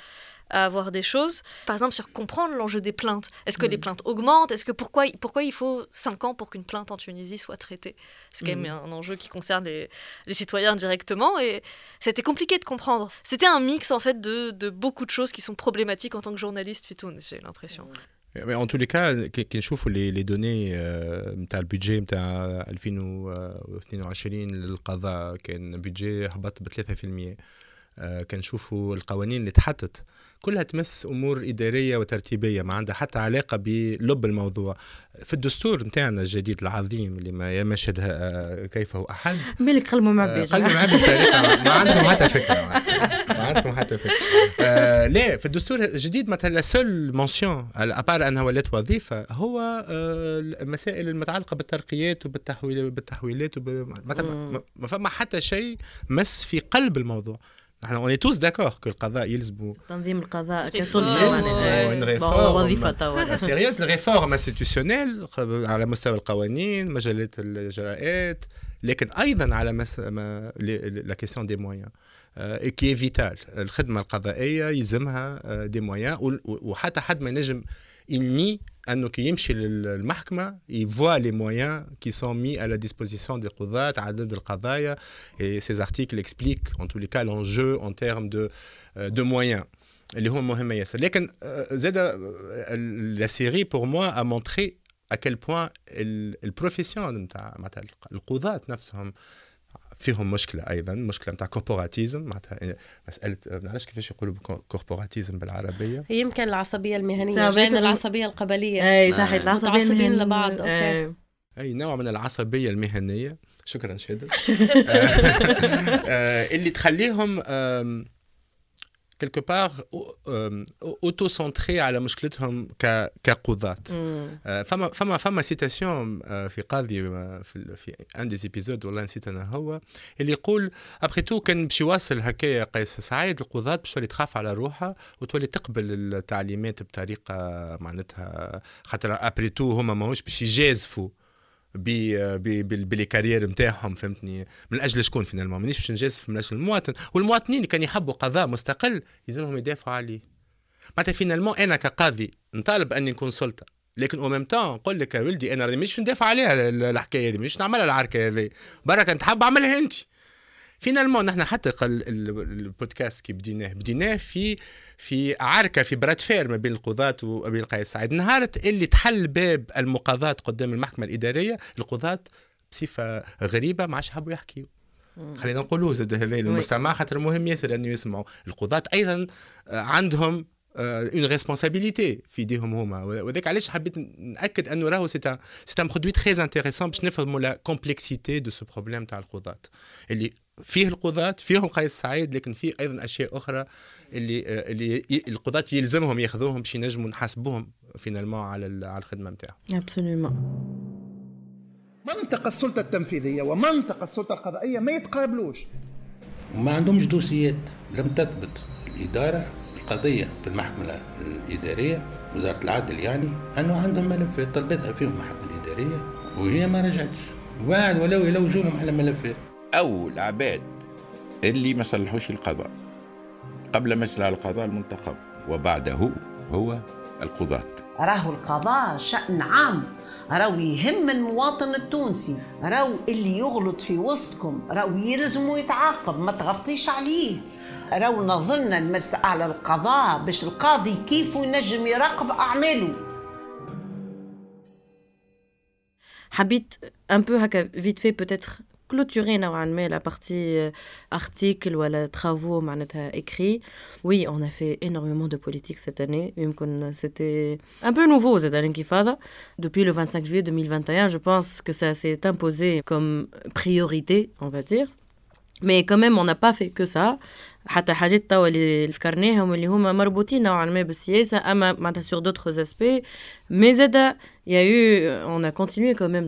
F: à avoir des choses. Par exemple, sur comprendre l'enjeu des plaintes. Est-ce que les
E: Mm.
F: plaintes augmentent Est-ce que pourquoi, pourquoi il faut 5 ans pour qu'une plainte en Tunisie soit traitée C'est quand même
E: Mm.
F: un enjeu qui concerne les, les citoyens directement et c'était compliqué de comprendre. C'était un mix en fait de, de beaucoup de choses qui sont problématiques en tant que journaliste, Fitoun, j'ai l'impression.
A: Mais en tous les cas كي كي نشوفوا les, les données آه، نتاع البيدجي نتاع 2022 للقضاء كان بيدجي هبط ب 3% آه، كنشوفوا القوانين اللي تحطت كلها تمس أمور إدارية وترتيبية ما عندها حتى علاقة بلب الموضوع. في الدستور نتاعنا الجديد العظيم اللي ما يا مشهد آه، كيفه أحد.
E: مالك قلبه مع
A: آه، معاه بالطريقة ما عندكم حتى فكرة ما عندكم حتى فكرة. آه لا في الدستور الجديد مثلا لا سول مونسيون ابار أنها ولات وظيفة هو آه المسائل المتعلقة بالترقيات وبالتحويل بالتحويلات وب... ما فما حتى شيء مس في قلب الموضوع. نحن اوني توس داكور كو القضاء يلزموا
E: تنظيم القضاء
F: ريفورم.
E: كسلطه يعني. هو
A: réforme.
E: وظيفة توا
A: سيريوز الريفورم انستيتيوشنيل على مستوى القوانين مجالات الاجراءات لكن أيضا على مس... ما... لا كيسيون دي مويان كي فيتال الخدمه القضائيه يلزمها دي مويان وحتى حد ما ينجم يني انه كي يمشي للمحكمه يفوا لي مويان كي سون مي à la disposition des قضاة عدد القضايا et ces articles expliquent en tous les cas l'enjeu en termes de de moyens اللي هو مهمه ياسر لكن آه، زاد لا سيري بور موا ا مونتري à quel point البروفيسيون نتاع معناتها القضاة نفسهم فيهم مشكلة أيضا مشكلة نتاع كوربوراتيزم معناتها مسألة ما نعرفش كيفاش يقولوا كوربوراتيزم بالعربية
D: يمكن العصبية
E: المهنية
D: جاينا
E: ياسر.
D: العصبية القبلية
E: أي صحيح العصبية
D: متعصبين
E: المهنية.
D: لبعض أوكي
E: آه.
A: أي نوع من العصبية المهنية شكرا شادر آه، اللي تخليهم بار اوتو سونتري على مشكلتهم كقضاة فما فما فما سيتاسيون في قاضي في في ان دي زيبيزود والله نسيت أنا هو اللي يقول ابخي تو كان باش يواصل هكايا قيس سعيد القضاة باش تولي تخاف على روحها وتولي تقبل التعليمات بطريقه معناتها خاطر ابري تو هما ماهوش باش يجازفوا ب- ب- بال- بالكارير نتاعهم فهمتني؟ من أجل شكون فينالمون مانيش باش نجازف من أجل المواطن. والمواطنين اللي كان يحبوا قضاء مستقل يلزمهم يدافعوا عليه. معناتها فينالمون أنا كقاضي نطالب أني نكون سلطة. لكن أو ميم تان نقول لك يا ولدي أنا مش ندافع عليها ال- الحكاية هذه مش نعملها العركة هذه. برك أنت حاب أعملها أنت؟ فينالمون نحن حتى البودكاست كي بديناه بديناه في في عركة في براد فير ما بين القضاة وبين قيس سعيد نهار اللي تحل باب المقاضاة قدام المحكمة الإدارية القضاة بصفة غريبة ما عادش حبوا يحكيوا خلينا نقولوا زاد هذا للمجتمع خاطر مهم ياسر أنه يسمعوا. القضاة أيضا آه، عندهم اون ريسبونسابيلتي في إيديهم هما. وذاك علاش حبيت نأكد أنه راهو سي سي ان برودوي تري انتيريسون باش نفهموا لا كومبلكسيتي دو سو بروبليم تاع القضاة. اللي فيه القضاة فيهم قيس سعيد لكن فيه أيضا أشياء أخرى اللي آه، اللي القضاة يلزمهم يأخذوهم باش ينجموا نحاسبوهم فينالمون على ال- على الخدمة نتاعهم
E: ابسولومون
L: منطق السلطة التنفيذية ومنطق السلطة القضائية ما يتقابلوش.
M: ما عندهمش دوسيات لم تثبت. الإدارة القضية في المحكمة الإدارية وزارة العدل يعني أنه عندهم ملفات طلبتها فيهم المحكمة الإدارية وهي ما رجعتش. واحد ولو يلوجوا لهم على ملفات.
N: أو العباد اللي ما صلحوش القضاء. قبل ما يصل على القضاء المنتخب وبعده هو القضاة.
O: راهو القضاء شأن عام. راهو يهم المواطن التونسي. راهو اللي يغلط في وسطكم. راهو يلزمو يتعاقب ما تغطيش عليه. راهو نظن المرسى على القضاء باش القاضي كيف ينجم يراقب أعماله.
E: حبيت un peu هكا vite fait peut-être. clôturer نوعا ما la partie euh, article ولا travaux معناتها écrit oui on a fait énormément de politique cette année يمكن c'était un peu nouveau زاد الانكفاضة depuis le 25 juillet 2021 je pense que ça s'est imposé comme priorité on va dire mais quand même on n'a pas fait que ça حتى حاجات توا اللي ذكرناهم اللي هما مربوطين نوعا ما بالسياسة أما معناتها sur d'autres aspects mais زادا il y a eu on a continué quand même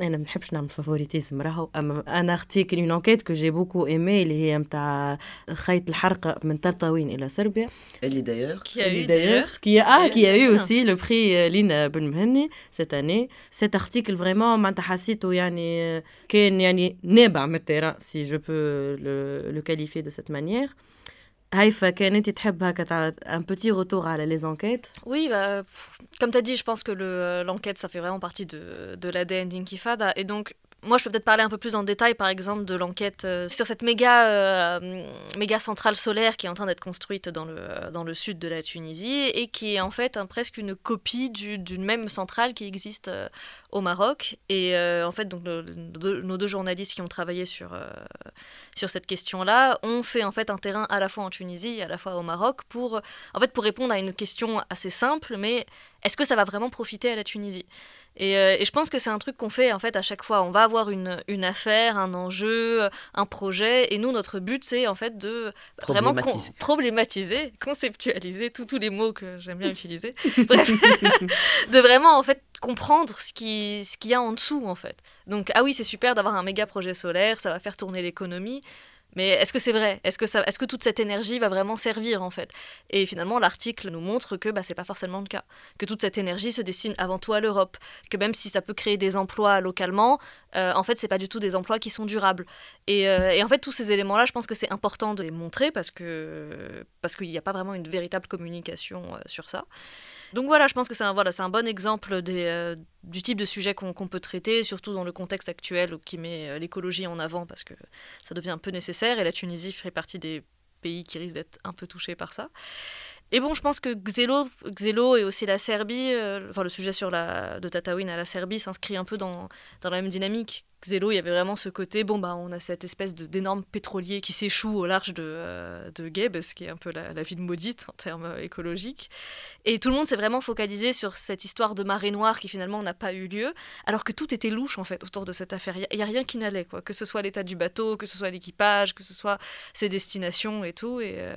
E: أنا ما نحبش نعمل فافوريتيزم راهو أما أنا أختي اون اونكيت كو جي بوكو ايمي اللي هي نتاع خيط الحرقة من طرطاوين إلى صربيا.
K: اللي دايوغ
E: اللي دايوغ كي آه
F: كي
E: اي اوسي لو بري لينا بن مهني سيت اني سيت ارتيكل فريمون معناتها حسيته يعني euh, كان يعني نابع من التيران سي جو بو لو كاليفي دو سيت مانيير Haïfa, un petit retour à les enquêtes
F: Oui, bah, comme tu as dit, je pense que euh, l'enquête, ça fait vraiment partie de, de l'ADN d'Inkifada. Et donc, moi, je peux peut-être parler un peu plus en détail, par exemple, de l'enquête euh, sur cette méga, euh, méga centrale solaire qui est en train d'être construite dans le, sud de la Tunisie et qui est en fait presque une copie du- d'une même centrale qui existe euh, au Maroc. Et en fait, donc, nos deux- journalistes qui ont travaillé sur, sur cette question-là ont fait en fait un terrain à la fois en Tunisie et à la fois au Maroc pour, en fait, pour répondre à une question assez simple, mais est-ce que ça va vraiment profiter à la Tunisie? Et, euh, et je pense que c'est un truc qu'on fait en fait à chaque fois. On va avoir une, une affaire, un enjeu, un projet, et nous notre but c'est en fait de bah, vraiment con-
K: Problématiser.
F: conceptualiser tous tous les mots que j'aime bien utiliser. Bref, de vraiment en fait comprendre ce qui ce qu'il y a en dessous en fait. Donc ah oui c'est super d'avoir un méga projet solaire, ça va faire tourner l'économie. Mais est-ce que c'est vrai? Est-ce que, est-ce que toute cette énergie va vraiment servir en fait? Et finalement, l'article nous montre que bah, c'est pas forcément le cas. Que toute cette énergie se destine avant tout à l'Europe. Que même si ça peut créer des emplois localement, euh, en fait, c'est pas du tout des emplois qui sont durables. Et, euh, et en fait, tous ces éléments-là, je pense que c'est important de les montrer parce que parce qu'il n'y a pas vraiment une véritable communication euh, sur ça. Donc voilà, je pense que c'est un, voilà, c'est un bon exemple des, euh, du type de sujet qu'on peut traiter, surtout dans le contexte actuel qui met euh, l'écologie en avant parce que ça devient un peu nécessaire et la Tunisie fait partie des pays qui risquent d'être un peu touchés par ça. Et bon, je pense que Xelo et aussi la Serbie, euh, enfin le sujet sur la, de Tataouine à la Serbie s'inscrit un peu dans, dans la même dynamique. Xelo, il y avait vraiment ce côté, bon, bah, on a cette espèce d'énorme pétrolier qui s'échoue au large de, euh, de ce qui est un peu la, la ville maudite en termes euh, écologiques. Et tout le monde s'est vraiment focalisé sur cette histoire de marée noire qui finalement n'a pas eu lieu, alors que tout était louche en fait autour de cette affaire. Il n'y a, rien qui n'allait, quoi. Que ce soit l'état du bateau, que ce soit l'équipage, que ce soit ses destinations et tout. Et, euh,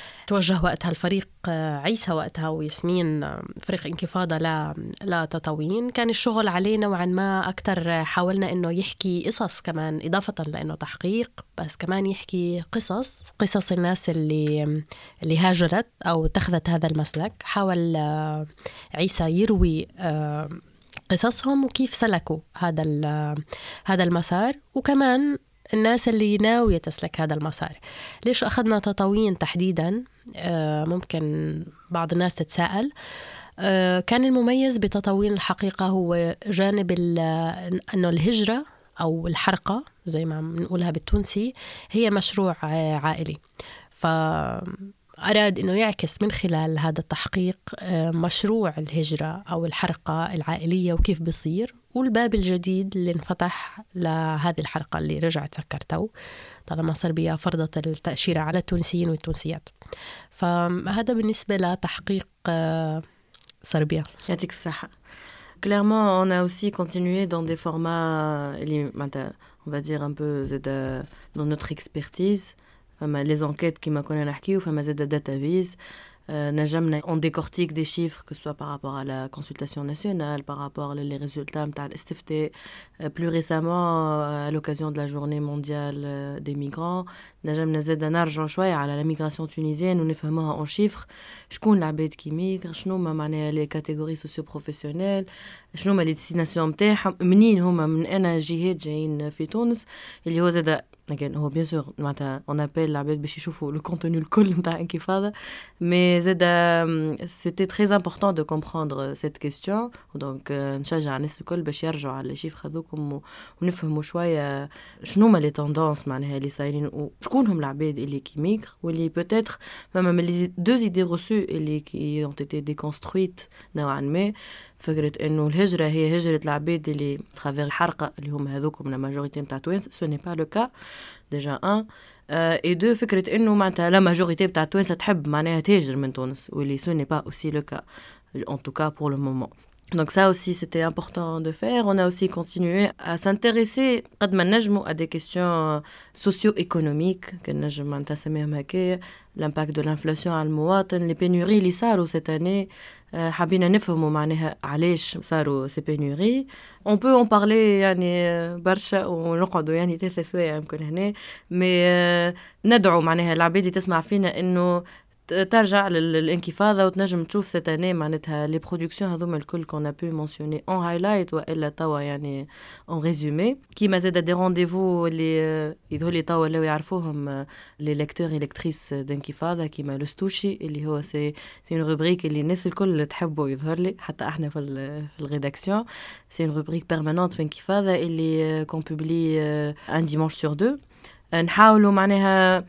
D: توجه وقتها الفريق آه، عيسى وقتها وياسمين آه، فريق انكفاضة ل- لتطاوين كان الشغل عليه نوعا ما أكثر حاولنا إنه يحكي قصص كمان إضافة لأنه تحقيق بس كمان يحكي قصص قصص الناس اللي اللي هاجرت أو اتخذت هذا المسلك. حاول آه، عيسى يروي آه، قصصهم وكيف سلكوا هذا هذا المسار. وكمان الناس اللي ناوية تسلك هذا المسار. ليش أخذنا تطاوين تحديدا؟ آه، ممكن بعض الناس تتساءل. آه، كان المميز بتطاوين الحقيقة هو جانب أنه الهجرة أو الحرقة زي ما بنقولها بالتونسي هي مشروع عائلي. فأراد أنه يعكس من خلال هذا التحقيق آه، مشروع الهجرة أو الحرقة العائلية وكيف بيصير. والباب الجديد اللي انفتح لهذه الحلقة اللي رجعت سكرته طالما صربيا فرضت التأشيرة على التونسيين والتونسيات فهذا بالنسبة لتحقيق آه، صربيا
E: يعطيك الصحة Clairement, on a aussi continué dans des formats, on va dire un peu زاد dans notre expertise. les enquêtes كما كنا نحكيو فما زاد data vis. Euh, نجمنا on décortique des chiffres que ce soit par rapport à la consultation nationale par rapport les résultats نتاع الاستفتاء Euh, plus récemment euh, à l'occasion de la journée mondiale euh, des migrants نجمنا زاد نرجعوا شوية على la migration tunisienne ونفهموها en chiffres شكون العباد كي ميغر شنو هما معناها لي كاتيجوري سوسيو بروفيسيونيل شنو هما لي ديستيناسيون نتاعهم منين هما من انا جهات جايين في تونس اللي هو زاد again هو بيان سور معناتها اون ابيل العباد باش يشوفوا لو كونتوني الكل نتاع انكفاضه مي زاد سيتي تري امبورطون دو كومبروندر سيت كيستيون دونك نشجع الناس الكل باش يرجعوا على شيف هذوكم و- ونفهموا شويه شنو هما لي توندونس معناها اللي صايرين وشكون هم العباد اللي كي ميغر واللي بوتيتر فما من لي دو ايدي روسو اللي كي اون تيتي ديكونسترويت نوعا ما فكرة إنه الهجرة هي هجرة العباد اللي ترافير الحرقة اللي هم هذوكم لا ماجوريتي نتاع توانس سو ني با لو كا ديجا ان اي دو فكرة إنه معناتها لا ماجوريتي بتاع التوانسه تحب معناها تهاجر من تونس واللي سو ني با اوسي لو كا en tout cas pour. Donc ça aussi, c'était important de faire. On a aussi continué à s'intéresser à des questions socio-économiques, l'impact de l'inflation à المواطن, les pénuries اللي صاروا cette année, حبينا نفهموا معناها علاش صاروا ces pénuries. On peut en parler يعني برشا ونقعدوا يعني ثلاث سوايع يمكن هنا, mais ندعو معناها العباد تسمع فينا انه ترجع للانكفاضة وتنجم تشوف ستاني معناتها لي برودكسيون هذوما الكل كون ا بو مونسيوني اون هايلايت والا توا يعني اون ريزومي كيما زاد دي رونديفو اللي يظهر توا ولاو يعرفوهم لي ليكتور الكتريس دانكفاضة كيما لو ستوشي اللي هو سي سي اون روبريك اللي الناس الكل تحبه يظهر لي حتى إحنا في في الريداكسيون سي اون روبريك بيرمانونت في انكفاضة اللي كون بوبلي ان ديمانش سور دو نحاولوا معناها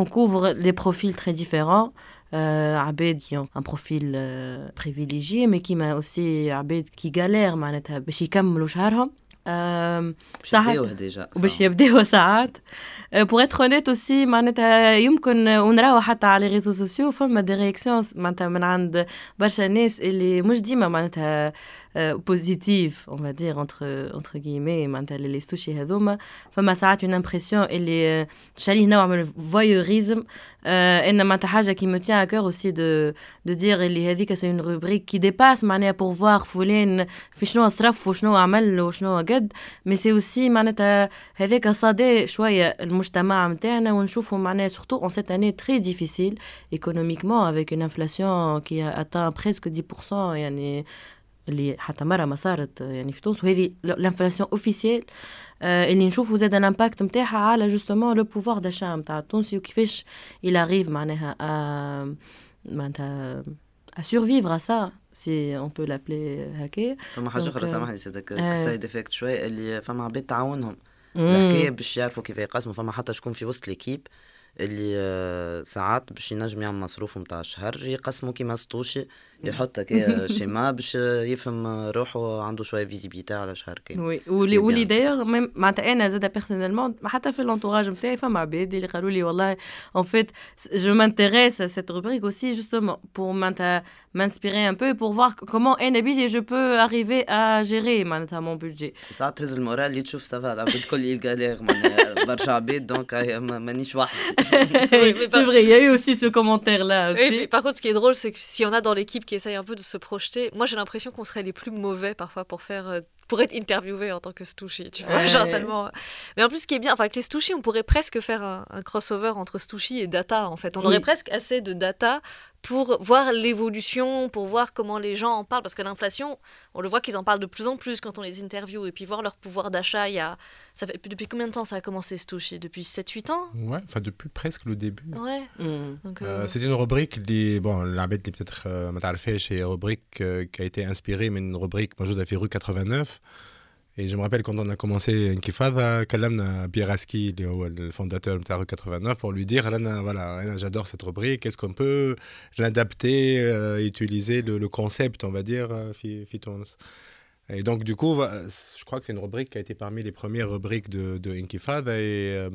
E: on couvre des profils très différents. Euh, Abed qui ont un profil euh, privilégié, mais qui m'a aussi Abed qui galère معناتها باش يكملوا شهرهم.
K: ساعات
E: باش يبداو ساعات بور اتر اونيت اوسي معناتها يمكن ونراو حتى على ريزو سوسيو فما دي رياكسيون معناتها من عند برشا ناس اللي مش ديما معناتها بوزيتيف اون دير انتر انتر guillemets معناتها اللي ستوشي هذوما فما ساعات اون امبرسيون اللي شاليه نوع من الفويوريزم ان معناتها حاجه كي مو تيان كور اوسي دو دو دير اللي هذيك سي اون روبريك كي ديباس معناها بور فوار فلان في شنو صرف وشنو عمل وشنو قد مي سي اوسي معناتها هذاك صادي شويه المجتمع نتاعنا ونشوفوا معناها سورتو اون سيت اني تري ديفيسيل ايكونوميكمون افيك اون انفلاسيون كي اتان بريسك 10% يعني اللي حتى مرة ما صارت يعني في تونس وهذه لانفلاسيون اوفيسيال اللي نشوفوا زاد الامباكت نتاعها على جوستومون لو بوفوار داشا نتاع التونسي وكيفاش arrive معناها معناتها à survivre à ça si on peut l'appeler هكا.
K: فما حاجة أخرى سامحني سيدك سايد افكت شوي اللي فما عباد تعاونهم. الحكاية باش يعرفوا كيف يقسموا فما حتى شكون في وسط ليكيب اللي ساعات باش ينجم يعمل مصروفه متاع الشهر يقسموا كيما سطوشي يحط هكا شيما باش يفهم روحه عنده شويه فيزيبيتي على شهر كامل
E: وي ولي ولي دايوغ معناتها انا زاد بيرسونيلمون حتى في لونتوراج نتاعي فما عباد اللي قالوا لي والله ان فيت جو مانتيريس سيت روبريك اوسي جوستومون بور معناتها m'inspirer un peu pour voir comment انا بيدي جو بو اريفي ا جيري معناتها مون بودجي
K: ساعات تهز المورال اللي تشوف سافا العباد الكل يلقى معناها برشا عباد دونك مانيش وحدي
E: c'est vrai, il y a eu aussi ce commentaire-là. Aussi.
F: Et puis, par contre, ce qui est drôle, c'est que s'il y en a dans l'équipe qui essayent un peu de se projeter, moi j'ai l'impression qu'on serait les plus mauvais parfois pour faire. Euh, pour être interviewé en tant que Stouchi, tu vois, ouais. genre tellement... Mais en plus, ce qui est bien, enfin, avec les Stouchi, on pourrait presque faire un, un crossover entre Stouchi et data, en fait. On oui. aurait presque assez de data pour voir l'évolution, pour voir comment les gens en parlent, parce que l'inflation, on le voit qu'ils en parlent de plus en plus quand on les interviewe, et puis voir leur pouvoir d'achat, il y a... Ça fait... Depuis combien de temps ça a commencé, Stouchi Depuis 7-8 ans?
A: Ouais, enfin depuis presque le début.
F: Ouais.
E: Mm.
A: Donc, euh... Euh, c'est une rubrique, les... bon, l'arbitre peut-être euh, chez rubrique euh, qui a été inspirée, mais une rubrique, moi je fait rue 89. Et je me rappelle quand on a commencé Inkifada, Kalamna Pierre oh, le fondateur de Taro 89, pour lui dire voilà, j'adore cette rubrique, est-ce qu'on peut l'adapter, euh, utiliser le, concept, on va dire, euh, Fitons Et donc, du coup, je crois que c'est une rubrique qui a été parmi les premières rubriques de, de Inkifada. Euh,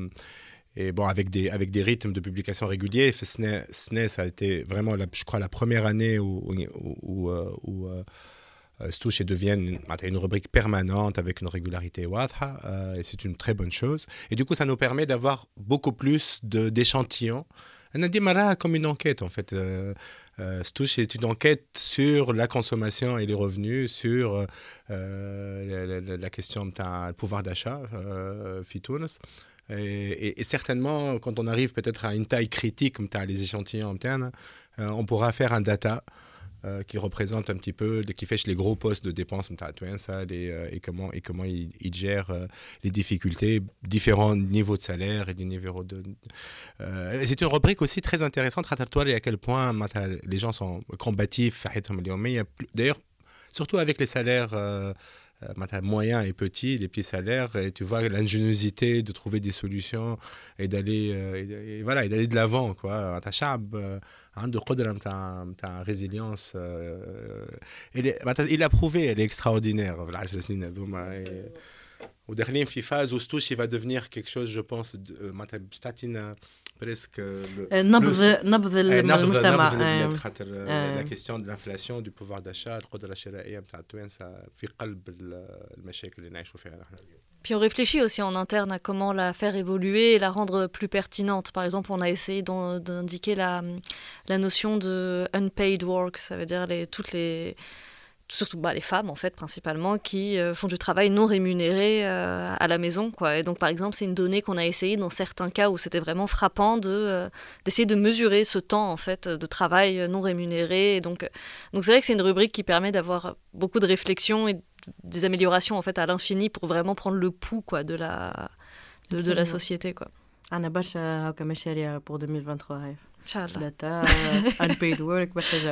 A: et, bon, avec des, avec des rythmes de publication réguliers, SNES, SNES a été vraiment, je crois, la première année où Stouche devienne une rubrique permanente avec une régularité wadha, euh, et c'est une très bonne chose. Et du coup, ça nous permet d'avoir beaucoup plus d'échantillons. On a démarré comme une enquête, en fait. Euh, euh, Stouche est une enquête sur la consommation et les revenus, sur euh, la, question du pouvoir d'achat, euh, Fitounes. Et, et, et, certainement, quand on arrive peut-être à une taille critique, comme les échantillons internes, on pourra faire un data euh, qui représente un petit peu, qui fait les gros postes de dépenses ça, les, euh, et comment, et comment ils, gèrent euh, les difficultés, différents niveaux de salaire et des niveaux de. c'est une rubrique aussi très intéressante, toi à quel point les gens sont combatifs. D'ailleurs, surtout avec les salaires moyen et petit, les petits salaires, et tu vois l'ingéniosité de trouver des solutions et d'aller euh, et, voilà, et d'aller de l'avant quoi. Ta chab, عنده قدرة نتاع نتاع ريزيليونس il a prouvé elle est extraordinaire في العشر سنين هذوما وداخلين في فاز وستوشي va devenir quelque chose je pense de- معناتها باش تعطينا بريسك
E: نبض نبض المجتمع
A: نبض البلاد
E: آه.
A: خاطر
E: آه.
A: لا كيستيون دو لانفلاسيون دو بوفوار داشا القدره الشرائيه نتاع التوانسه في قلب ال- المشاكل اللي نعيشوا فيها نحن اليوم
F: Puis on réfléchit aussi en interne à comment la faire évoluer et la rendre plus pertinente. Par exemple, on a essayé d'en- d'indiquer la, la notion de unpaid work, ça veut dire les, toutes les surtout bah, les femmes en fait principalement qui euh, font du travail non rémunéré euh, à la maison quoi. Et donc par exemple c'est une donnée qu'on a essayé dans certains cas où c'était vraiment frappant de euh, d'essayer de mesurer ce temps en fait de travail non rémunéré. Et donc euh, donc c'est vrai que c'est une rubrique qui permet d'avoir beaucoup de réflexion et des améliorations en fait à l'infini pour vraiment prendre le pouls quoi de la de, de la
E: Absolument.
F: société quoi.
E: انا برشا هكا مشاريع pour 2023 هاي
F: ان شاء الله
E: داتا unpaid work برشا جو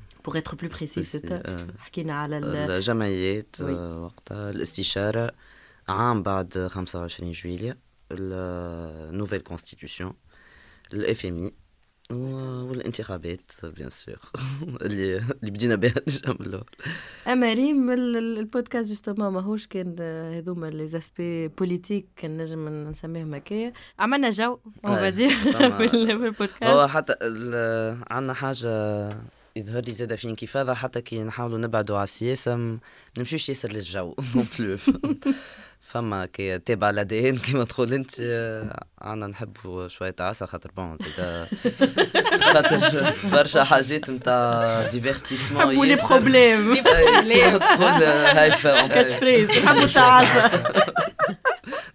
K: être
E: pour être plus précis
K: précis,
E: c'était
K: آه.
E: حكينا على ال-
K: الجمعيات. آه، وقتها الاستشارة عام بعد 25 جويلية النوفيل كونستيتيوشن الإف إم والانتخابات بيان سور اللي اللي بدينا بها ديجا من الأول
E: اما ريم ال- ال- البودكاست جوستومون ماهوش كان هذوما لي زاسبي بوليتيك كان نجم نسميهم هكايا عملنا جو اون في ال- في البودكاست
K: هو حتى عندنا حاجة يظهر لي زادة في انكفاضة حتى كي نحاولوا نبعدوا على السياسة م- نمشيوش ياسر للجو نون بلو فما كي تابع الادين كيما تقول أنت آه، عنا نحبوا شوية عسل خاطر بون زاد خاطر برشا حاجات نتاع ديفيرتيسمون
E: نحبوا لي بروبليم. لي بروبليم.
K: تقول هايفا
E: كاتش فريز، نحبوا التعاسة.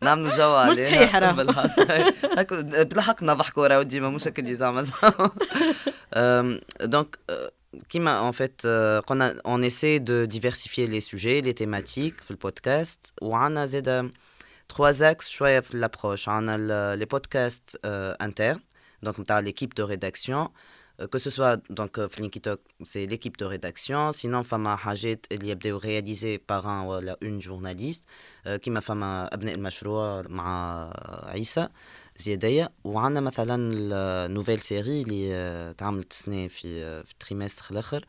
K: نعملوا جو عليها
E: مش صحيح راه.
K: بالحق هاك بالحق نضحكوا راهو ديما مش هكا اللي زعما زعما Euh, donc, euh, Kima, en fait, euh, qu'on a- on essaie de diversifier les sujets, les thématiques dans le podcast. Ou on a zeda trois axes شوية في l'approche. On a le- les podcasts euh, internes, donc on a l'équipe de rédaction. Euh, que ce soit donc euh, LinkedIn, c'est l'équipe de rédaction. Sinon, فما حاجات اللي يبداو réalisées par un ولا une journaliste. كيما فما أبناء المشروع مع عيسى زيادية وعندنا مثلا النوفيل سيري اللي تعملت السنة في في التريمستر الآخر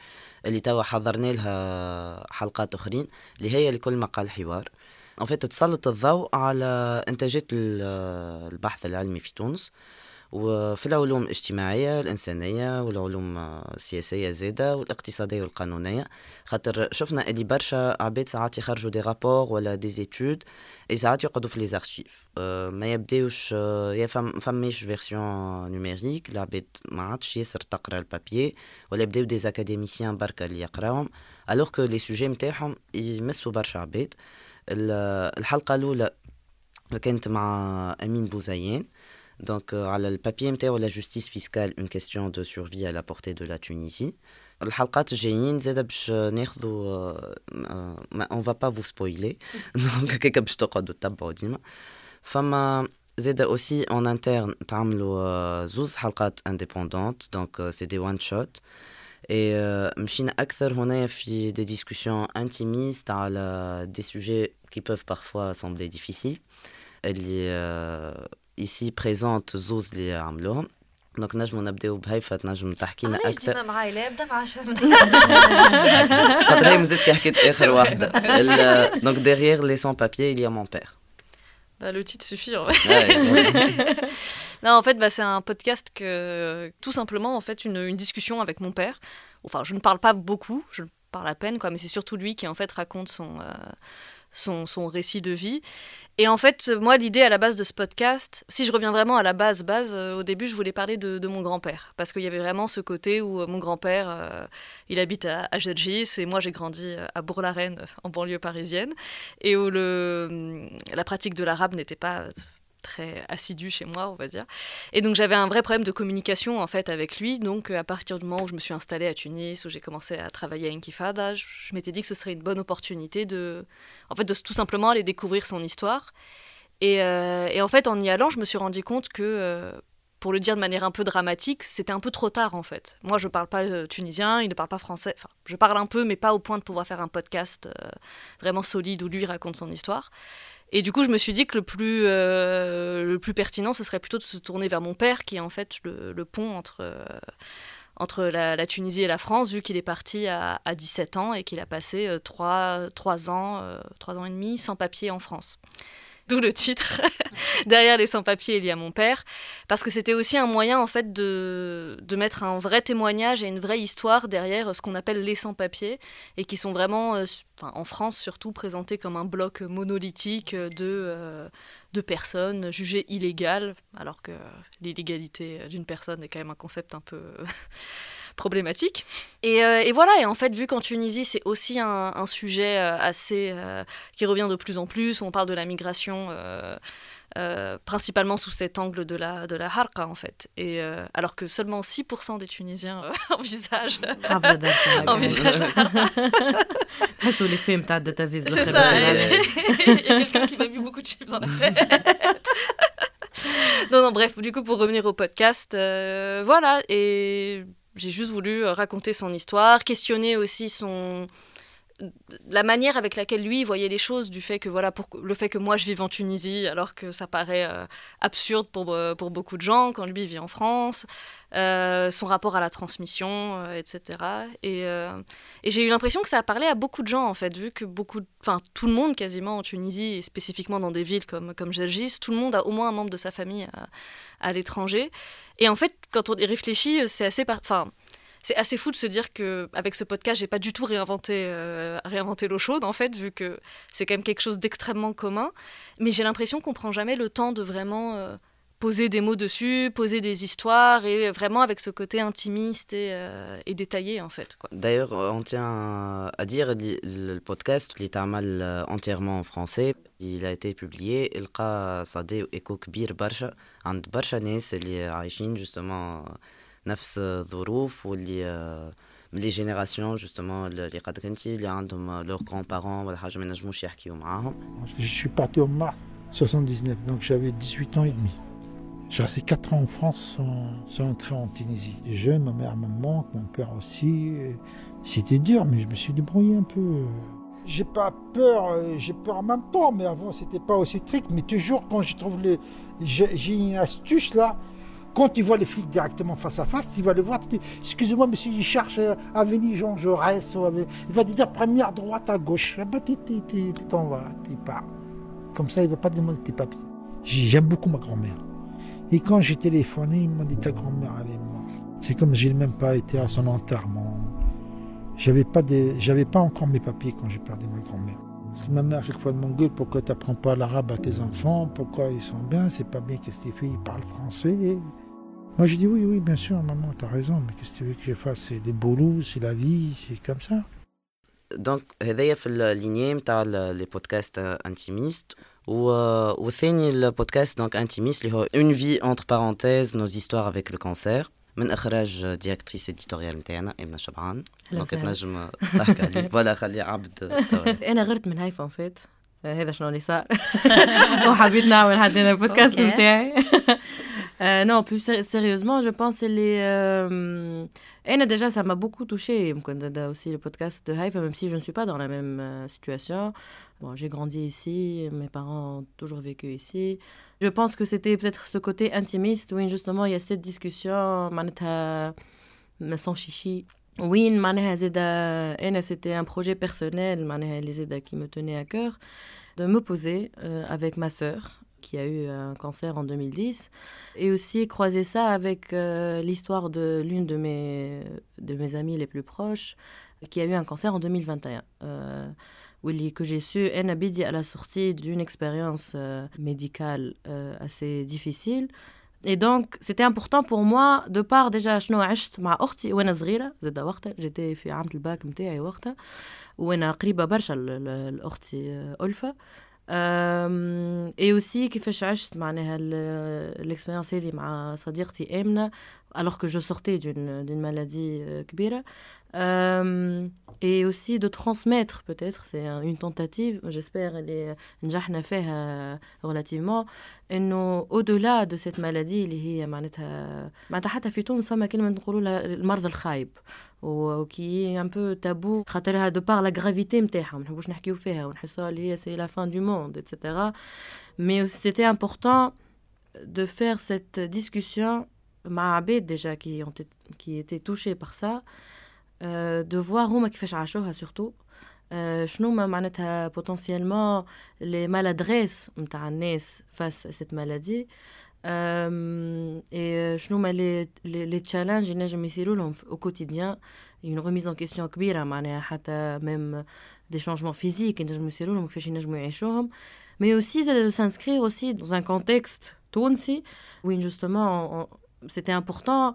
K: اللي توا حضرنا لها حلقات أخرين اللي هي لكل مقال حوار ان تسلط الضوء على انتاجات ال- البحث العلمي في تونس وفي العلوم الاجتماعية الإنسانية والعلوم آه، السياسية زادة والاقتصادية والقانونية. خاطر شفنا اللي برشا عباد ساعات يخرجوا دي رابور ولا دي زيتود اي ساعات يقعدوا في لي زارشيف. أه ما يبداوش أه يا فم فماش فيرسيون نوميريك العباد ما عادش ياسر تقرا البابيي ولا يبداو دي زاكاديميسيان بركا اللي يقراهم. الوغ كو لي سوجي نتاعهم يمسوا برشا عباد. ال- الحلقة الأولى كانت مع أمين بوزيان. Donc, euh, على البابي نتاعو la justice fiscale une question de survie à la portée de la Tunisie. الحلقات الجايين زاد باش ناخذوا آه، آه، ما اون فا با فو سبويلي دونك هكاك باش تقعدوا تتبعوا ديما فما زاد اوسي اون انترن تعملوا آه، زوز حلقات انديبوندونت دونك سي دي وان شوت اي مشينا اكثر هنايا في دي ديسكوسيون انتيميست على دي سوجي qui peuvent parfois sembler difficiles اللي آه، ici présente زوز اللي عملوهم دونك نجمو نبداو بهيفا تنجم تحكي لنا
F: علاش
K: اكثر
F: ديما معايا لا ابدا مع شمس
K: خاطر هي مازالت كي حكيت اخر واحده دونك derrière les sans papiers il y a mon père
F: Bah, le titre suffit en
K: Ouais,
F: fait. non, en fait, bah, c'est un podcast que tout simplement en fait une, une discussion avec mon père. Enfin, je ne parle pas beaucoup, je parle à peine, quoi, mais c'est surtout lui qui en fait raconte son, euh, son, récit de vie. Et en fait, moi, l'idée à la base de ce podcast, si je reviens vraiment à la base, base, euh, au début, je voulais parler de, mon grand-père. Parce qu'il y avait vraiment ce côté où euh, mon grand-père, euh, il habite à, à et moi, j'ai grandi à Bourg-la-Reine, en banlieue parisienne, et où le, la pratique de l'arabe n'était pas très assidu chez moi, on va dire. Et donc j'avais un vrai problème de communication en fait avec lui. Donc à partir du moment où je me suis installée à Tunis, où j'ai commencé à travailler à Inkifada, je, m'étais dit que ce serait une bonne opportunité de, en fait, de tout simplement aller découvrir son histoire. Et, euh, et en fait, en y allant, je me suis rendu compte que euh, pour le dire de manière un peu dramatique, c'était un peu trop tard en fait. Moi, je ne parle pas euh, tunisien, il ne parle pas français. Enfin, je parle un peu, mais pas au point de pouvoir faire un podcast vraiment solide où lui raconte son histoire. Et du coup, je me suis dit que le plus, euh, le plus pertinent, ce serait plutôt de se tourner vers mon père, qui est en fait le, pont entre, euh, entre la, Tunisie et la France, vu qu'il est parti à, à, 17 ans et qu'il a passé euh, 3, 3, ans, euh, 3 ans et demi sans papier en France. D'où le titre. Derrière les sans-papiers, il y a mon père. Parce que c'était aussi un moyen, en fait, de, de mettre un vrai témoignage et une vraie histoire derrière ce qu'on appelle les sans-papiers. Et qui sont vraiment, euh, en France surtout, présentés comme un bloc monolithique de, euh, de personnes jugées illégales. Alors que l'illégalité d'une personne est quand même un concept un peu problématique. Et, euh, et, voilà, et en fait, vu qu'en Tunisie, c'est aussi un, un, sujet euh, assez. Euh, qui revient de plus en plus, on parle de la migration. Principalement sous cet angle de la, de la harqa en fait. Et, alors que seulement 6% des Tunisiens envisagent, envisagent la
E: vie.
F: C'est ça, il y a quelqu'un qui m'a mis beaucoup de chiffres dans la tête. non, non, bref, du coup, pour revenir au podcast, voilà, et j'ai juste voulu raconter son histoire, questionner aussi son, la manière avec laquelle lui voyait les choses, du fait que voilà, pour le fait que moi je vive en Tunisie, alors que ça paraît euh, absurde pour, euh, pour beaucoup de gens, quand lui vit en France, euh, son rapport à la transmission, euh, etc. Et, euh, j'ai eu l'impression que ça a parlé à beaucoup de gens, en fait, vu que beaucoup, enfin tout le monde quasiment en Tunisie, et spécifiquement dans des villes comme, comme tout le monde a au moins un membre de sa famille à l'étranger. Et en fait, quand on y réfléchit, c'est assez... Enfin, c'est assez fou de se dire que avec ce podcast, j'ai pas du tout réinventé, euh, réinventé l'eau chaude en fait, vu que c'est quand même quelque chose d'extrêmement commun. Mais j'ai l'impression qu'on prend jamais le temps de vraiment euh, poser des mots dessus, poser des histoires et vraiment avec ce côté intimiste et, euh, et détaillé en fait.
K: D'ailleurs, on tient à dire le podcast il est mal entièrement en français. Il a été publié لقى صدى ايكو كبير برشا عند برشا ناس اللي عايشين justement نفس الظروف واللي من لي جينيراسيون جوستومون اللي قد كنتي اللي عندهم لور كرون بارون ولا حاجه ما ينجموش يحكيو معاهم
P: Je suis parti en mars 79, donc j'avais 18 ans et demi. J'ai resté 4 ans en France sans, entrer en Tunisie. Jeune, ma mère me manque, mon père aussi. C'était dur, mais je me suis débrouillé un peu. J'ai pas peur, j'ai peur en même temps, mais avant c'était pas aussi strict. Mais toujours quand je trouve les. J'ai une astuce là, quand tu vois les flics directement face à face, tu vas les voir, tu dis, excusez-moi monsieur, il cherche Avenue Jean Jaurès, il va te dire première droite à gauche. Ah bah, t'en vas, tu pars. Comme ça, il va pas te demander tes papiers. J'aime beaucoup ma grand-mère. Et quand j'ai téléphoné, il m'a dit ta grand-mère, elle est morte. C'est comme j'ai même pas été à son enterrement. J'avais pas, des, j'avais pas encore mes papiers quand j'ai perdu ma grand-mère. Parce que ma mère, chaque fois, elle m'engueule pourquoi tu n'apprends pas l'arabe à tes enfants, pourquoi ils sont bien, c'est pas bien que tes filles parlent français. Moi, je dis oui, oui, bien sûr, maman, t'as raison, mais qu'est-ce que tu veux que je fasse C'est des boulots, c'est la vie, c'est comme ça.
K: دونك هذايا في اللينيه نتاع لي بودكاست انتيميست والثاني البودكاست دونك انتيميست اللي هو اون في انتر بارونتيز نوز هيستوار افيك لو كانسير من اخراج ديريكتريس اديتوريال نتاعنا امنه شبعان دونك تنجم تحكي عليه ولا خلي عبد
E: انا غرت من هايفا فات هذا شنو اللي صار وحبيت نعمل حتى البودكاست نتاعي Euh, non, plus sérieusement, je pense que les. Euh, et déjà, ça m'a beaucoup touché. aussi le podcast de Haïfa, même si je ne suis pas dans la même euh, situation. Bon, j'ai grandi ici, mes parents ont toujours vécu ici. Je pense que c'était peut-être ce côté intimiste où justement il y a cette discussion, sans chichi. Oui, c'était un projet personnel, qui me tenait à cœur, de me poser avec ma sœur qui a eu un cancer en 2010, et aussi croiser ça avec euh, l'histoire de l'une de mes, de mes amies les plus proches, qui a eu un cancer en 2021. Euh, que j'ai su un abidi à la sortie d'une expérience euh, médicale euh, assez difficile. Et donc, c'était important pour moi, de part déjà, شنو عشت مع أختي وأنا صغيرة زاد وقتها جيتي في عام الباك متاعي وقتها وأنا قريبة برشا لأختي ألفة اي اوسي كيفاش عشت معناها l'expérience هذه مع صديقتي آمنة alors que je sortais d'une d'une maladie كبيرة euh, et aussi de transmettre peut-être c'est une tentative j'espère اللي نجحنا فيها relativement انه au-delà de cette maladie اللي هي معناتها معناتها حتى في تونس فما كلمه نقولوا لها المرض الخايب وكي ان بو تابو خاطرها دو بار لا غرافيتي نتاعها ما نحبوش نحكيو فيها ونحسوها اللي هي سي لا فان دو موند اتسيتيرا مي سيتي امبورطون de faire cette discussion مع عباد déjà qui ont qui étaient touchés par ça euh, de voir هما كيفاش عاشوها surtout euh, شنو ما معناتها potentiellement les maladresses نتاع الناس face à cette maladie et شنو ما les les challenges ينجم يصيروا لهم au quotidien une remise en question كبيرة معناها حتى même des changements physiques ينجموا يصيروا لهم كيفاش ينجموا يعيشوهم mais aussi de s'inscrire aussi dans un contexte تونسي où justement c'était important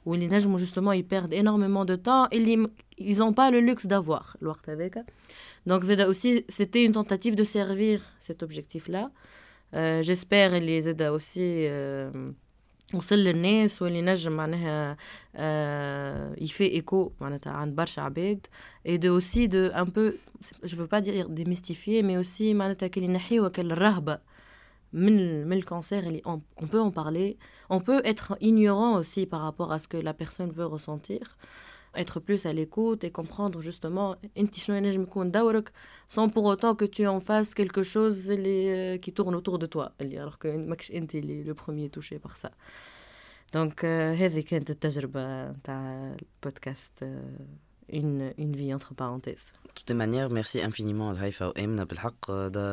E: واللي نجموا جوستومون يبيرد انورميمون دو طون اللي ils n'ont pas le luxe d'avoir الوقت هذاك Donc Zeda aussi, c'était une tentative de servir cet objectif-là. Euh, J'espère les Zeda aussi وصل للناس واللي نجم معناها يفي ايكو معناتها عند برشا عباد et de aussi de un peu je veux pas dire démystifier mais aussi معناتها كي نحيو الرهبه من من الكانسير اللي on, on peut en parler on peut être ignorant aussi par rapport à ce que la personne veut ressentir être plus à l'écoute et comprendre justement sans pour autant que tu en fasses quelque chose qui tourne autour de toi alors que est le premier touché par ça donc هذه كانت التجربة تاع البودكاست une, une vie entre parenthèses.
K: De toutes les manières, merci infiniment à Haïfa ou Emna بالحق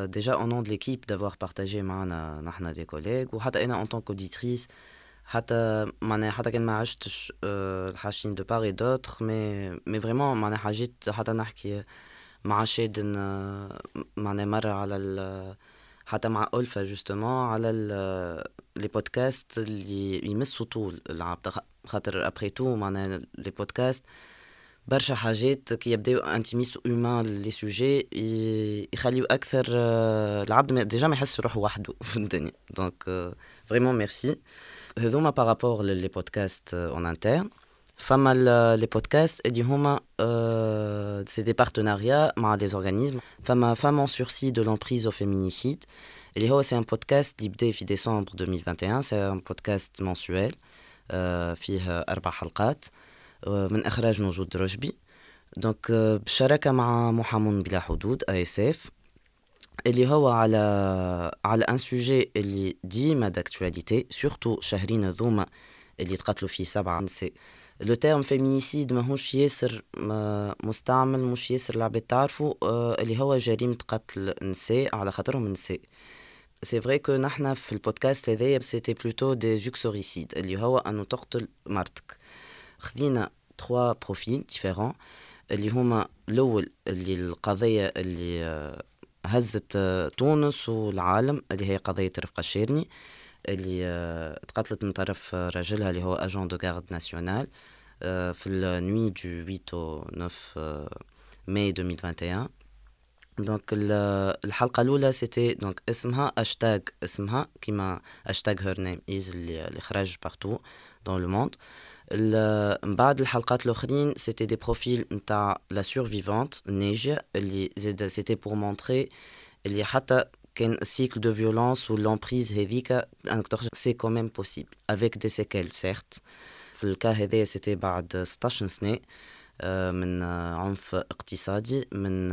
K: déjà au nom de l'équipe d'avoir partagé معنا نحن des collègues وحتى أنا en tant qu'auditrice حتى معناها حتى كان ما عشتش الحاشين دو بار دوتر مي مي فريمون معناها حاجيت حتى نحكي مع شادن معناها مرة على حتى مع ألفا جوستومون على لي بودكاست اللي يمسوا طول العبد خاطر ابري تو معناها لي بودكاست برشا حاجات كي يبداو انتيميست اومان لي سوجي يخليو اكثر العبد ديجا ما يحس روحه وحده في الدنيا دونك فريمون ميرسي هذوما بارابور لي بودكاست اون انترن فما لي بودكاست اللي هما سي دي بارتناريا مع لي اورغانيزم فما فامون سورسي دو لامبريز او فيمينيسيد اللي هو سي ان بودكاست اللي بدا في ديسمبر 2021 سي ان بودكاست منسوال فيه اربع حلقات من إخراج موجود رشبي. دونك بالشراكه مع محامون بلا حدود آي إس إف اللي هو على على ان سوجي اللي ديما داكتواليتي سورتو شهرين هذوما اللي تقتلوا فيه سبعة. نساء لو تيرم فيمينيسيد ماهوش ياسر مستعمل مش ياسر العباد تعرفوا اللي هو جريمة قتل نساء على خاطرهم نساء سي. فري كو نحنا في البودكاست هذايا سيتي بلوتو دي زوكسوريسيد اللي هو انه تقتل مرتك. خذينا تخوا بروفيل ديفيرون اللي هما الاول اللي القضيه اللي هزت تونس والعالم اللي هي قضية رفقة الشيرني اللي تقتلت من طرف رجلها اللي هو اجون دو غارد ناسيونال في النوي دو 8 او 9 ماي 2021 دونك الحلقة الأولى سيتي دونك اسمها اشتاج اسمها كيما اشتاج هير نيم از اللي خرج بارتو دون لو موند من بعد الحلقات الاخرين سيتي دي بروفيل نتاع لا سورفيفونت نيجيا اللي زاد سيتي بور مونتري اللي حتى كان السيكل دو فيولونس واللومبريز هذيك انك تخرج سي كوميم بوسيبل افيك دي سيكيل سيرت في الكا هذايا سيتي بعد 16 سنه من عنف اقتصادي من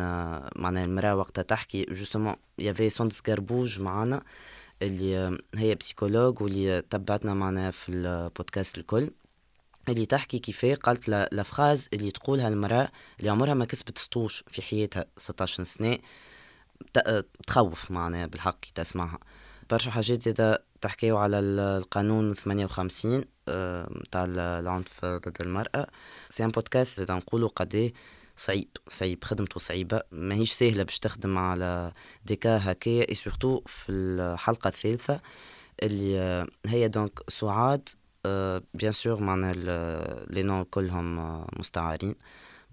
K: معناها المراه وقتها تحكي جوستومون يافي سوندس كاربوج معانا اللي آه، هي بسيكولوج واللي تبعتنا معنا في البودكاست الكل اللي تحكي كيفاه قالت فراز اللي تقولها المرأة اللي عمرها ما كسبت سطوش في حياتها 16 سنة. تخوف معناها بالحق تسمعها. برشا حاجات زادة تحكيو على ال- القانون 58 آه، متاع ال- العنف ضد المرأة. سي ان بودكاست زادة نقولوا قديه صعيب صعيب خدمته صعيبة. ماهيش سهلة باش تخدم على ديكا هكايا اي سورتو في الحلقة الثالثة اللي آه، هي دونك سعاد بيان سور معنا ال- لي نون كلهم آه، مستعارين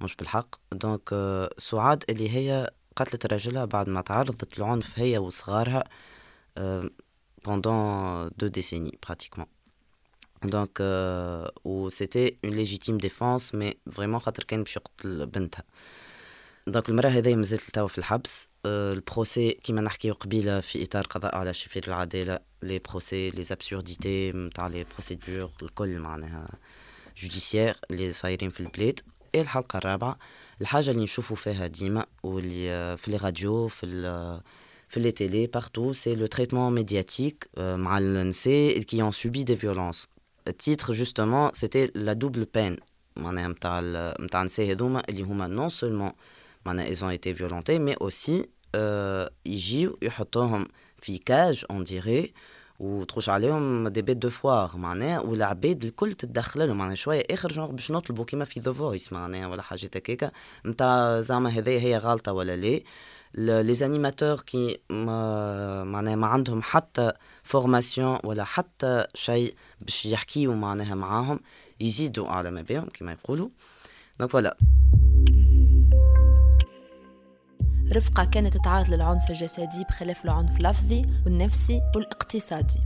K: مش بالحق دونك آه، سعاد اللي هي قتلت راجلها بعد ما تعرضت للعنف هي وصغارها euh, pendant deux décennies pratiquement. Donc, euh, où c'était une légitime défense, mais vraiment خاطر كان باش يقتل بنتها. دونك المرأة هذه مازالت توا في الحبس أه البروسي كيما نحكيو قبيلة في إطار قضاء على شفير العدالة لي بروسي لي زابسورديتي متاع لي بروسيدور الكل معناها جوديسيير اللي صايرين في البلاد الحلقة الرابعة الحاجة اللي نشوفوا فيها ديما واللي آه، في لي راديو في ال في télés, partout, c'est le traitement médiatique euh, مع النساء qui ont subi des violences. Le titre, c'était la double peine. معناها متاع ال- متاع النساء هذوما اللي هما seulement معناها ils ont été violentés, mais aussi euh, يجيو يحطوهم في كاج on dirait وتخش عليهم دي بيت دو فوار معناها والعباد الكل تتدخل لهم معناها شويه اخر جونغ باش نطلبوا كيما في ذا فويس معناها ولا حاجه هكاكا نتاع زعما هذايا هي غلطه ولا لا لي زانيماتور كي ما معناها ما عندهم حتى فورماسيون ولا حتى شيء باش يحكيو معناها معاهم يزيدوا على ما بهم كما يقولوا دونك فوالا
Q: رفقة كانت تعرض للعنف الجسدي بخلاف العنف اللفظي والنفسي والاقتصادي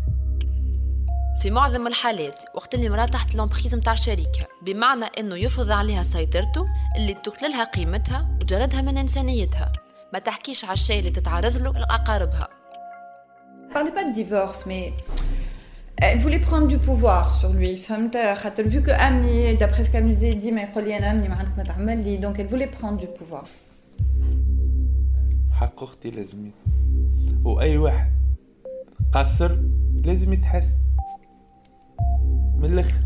Q: في معظم الحالات وقت اللي المرأة تحت الامبريز متاع شريكها بمعنى إنه يفرض عليها سيطرته اللي تقللها قيمتها وجردها من إنسانيتها ما تحكيش على الشيء اللي تتعرض له لأقاربها
R: parlait pas de divorce, mais elle voulait prendre du pouvoir sur lui. vu que d'après ce qu'elle nous a dit, donc elle voulait prendre du pouvoir.
S: حق أختي لازم وأي واحد. قصر لازم يتحس. من الأخر.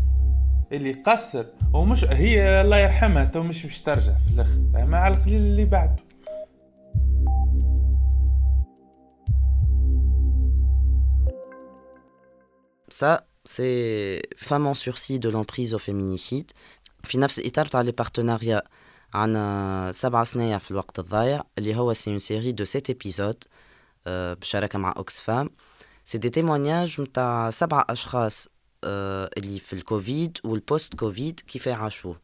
S: اللي قصر ومش هي الله يرحمها تو مش باش ترجع في الأخر. مع القليل اللي بعده.
K: Ça, c'est femme en sursis de l'emprise au féminicide. في نفس الإطار تاع لي بارتناريا عنا سبع سنايا في الوقت الضايع اللي هو سي اون سيري دو سيت ابيزود بشراكة مع اوكس فام سي دي تيمونياج متاع سبعة أشخاص آه، اللي في الكوفيد والبوست كوفيد كيف عاشوه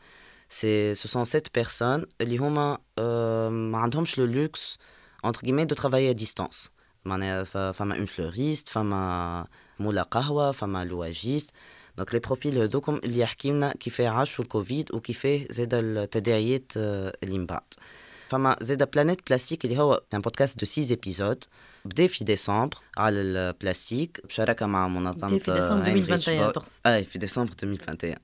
K: سي سو سون سيت بيرسون اللي هما آه، ما عندهمش لو لوكس entre guillemets de travailler à distance معناها ف- فما اون فلوريست فما مولا قهوة فما لواجيست دونك لي بروفيل هذوكم اللي يحكي لنا كيف عاشوا الكوفيد وكيفاه زاد التداعيات آه، اللي من بعد فما زاد بلانيت بلاستيك اللي هو ان بودكاست دو 6 ابيزود بدا في ديسمبر على البلاستيك بشراكه مع منظمه
E: بدا في ديسمبر
K: هاينريش
E: 2021
K: بول.
E: تقصد.
K: اي في ديسمبر 2021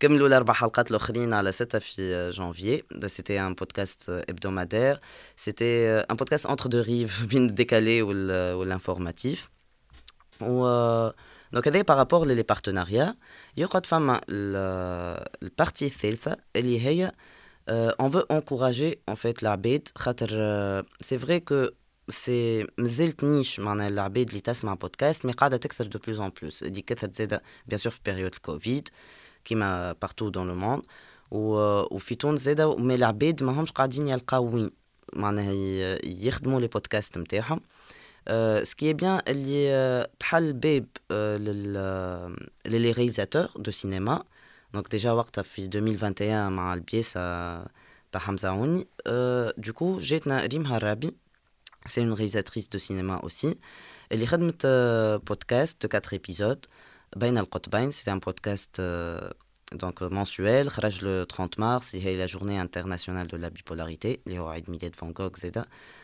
K: كملوا الاربع حلقات الاخرين على 6 في جانفي سيتي ان بودكاست hebdomadaire سيتي ان بودكاست انتر دو ريف بين الديكالي وال- والانفورماتيف و دونك هذا بارابور لي بارتناريا يقعد فما ال- البارتي الثالثه اللي هي اون فو انكوراجي ان فيت العباد خاطر سي فري كو سي مازالت نيش معناها العباد اللي تسمع بودكاست مي قاعده تكثر دو بلوس ان بلوس اللي كثرت زاده بيان سور في بيريود الكوفيد كيما بارتو دون لو موند وفي تونس زاده مي العباد ماهمش قاعدين يلقاو وين معناها ي- يخدموا euh, ce qui est bien, il y a les réalisateurs de cinéma. Donc déjà, en 2021, avec le biais de Hamza Ouni. Euh, du coup, j'ai Rim Harabi, c'est une réalisatrice de cinéma aussi. Elle a fait un podcast de 4 épisodes. C'est un podcast euh, donc, mensuel, le 30 mars, c'est la journée internationale de la bipolarité, les Horaïd Millet Van Gogh, etc.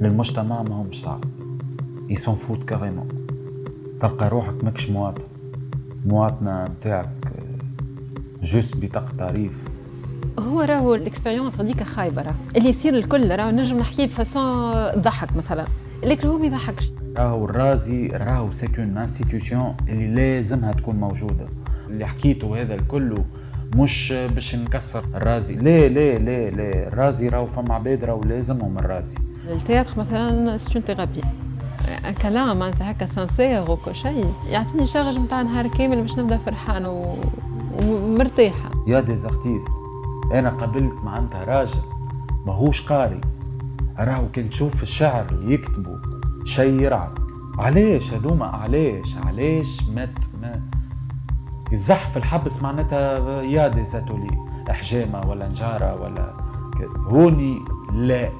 T: للمجتمع ما همش صعب. يسون فوت كاريمون تلقى روحك ماكش مواطن. مواطنة نتاعك جوست بطاقة تعريف
U: هو راهو الاكسبيريونس هذيك خايبة راه اللي يصير الكل راهو نجم نحكيه بفاسون ضحك مثلا. لكن هو ما يضحكش
T: راهو الرازي راهو سيكون انستيتيوشن اللي لازمها تكون موجودة. اللي حكيته هذا الكل مش باش نكسر الرازي. لا لا لا لا. الرازي راهو فما عباد راهو لازمهم الرازي.
U: التياتر مثلا سيون ثيرابي كلام معناتها هكا سانسير وكل شيء. يعطيني شارج نتاع نهار كامل باش نبدأ فرحان و... ومرتاحة.
T: يا دي زارتيست أنا قابلت معناتها راجل ماهوش قاري. راهو كان تشوف الشعر اللي يكتبوا شيء يرعب علاش هذوما؟ علاش؟ علاش مات؟ ما في الحبس معناتها يا دي زاتولي حجامه ولا نجارة ولا هوني لا.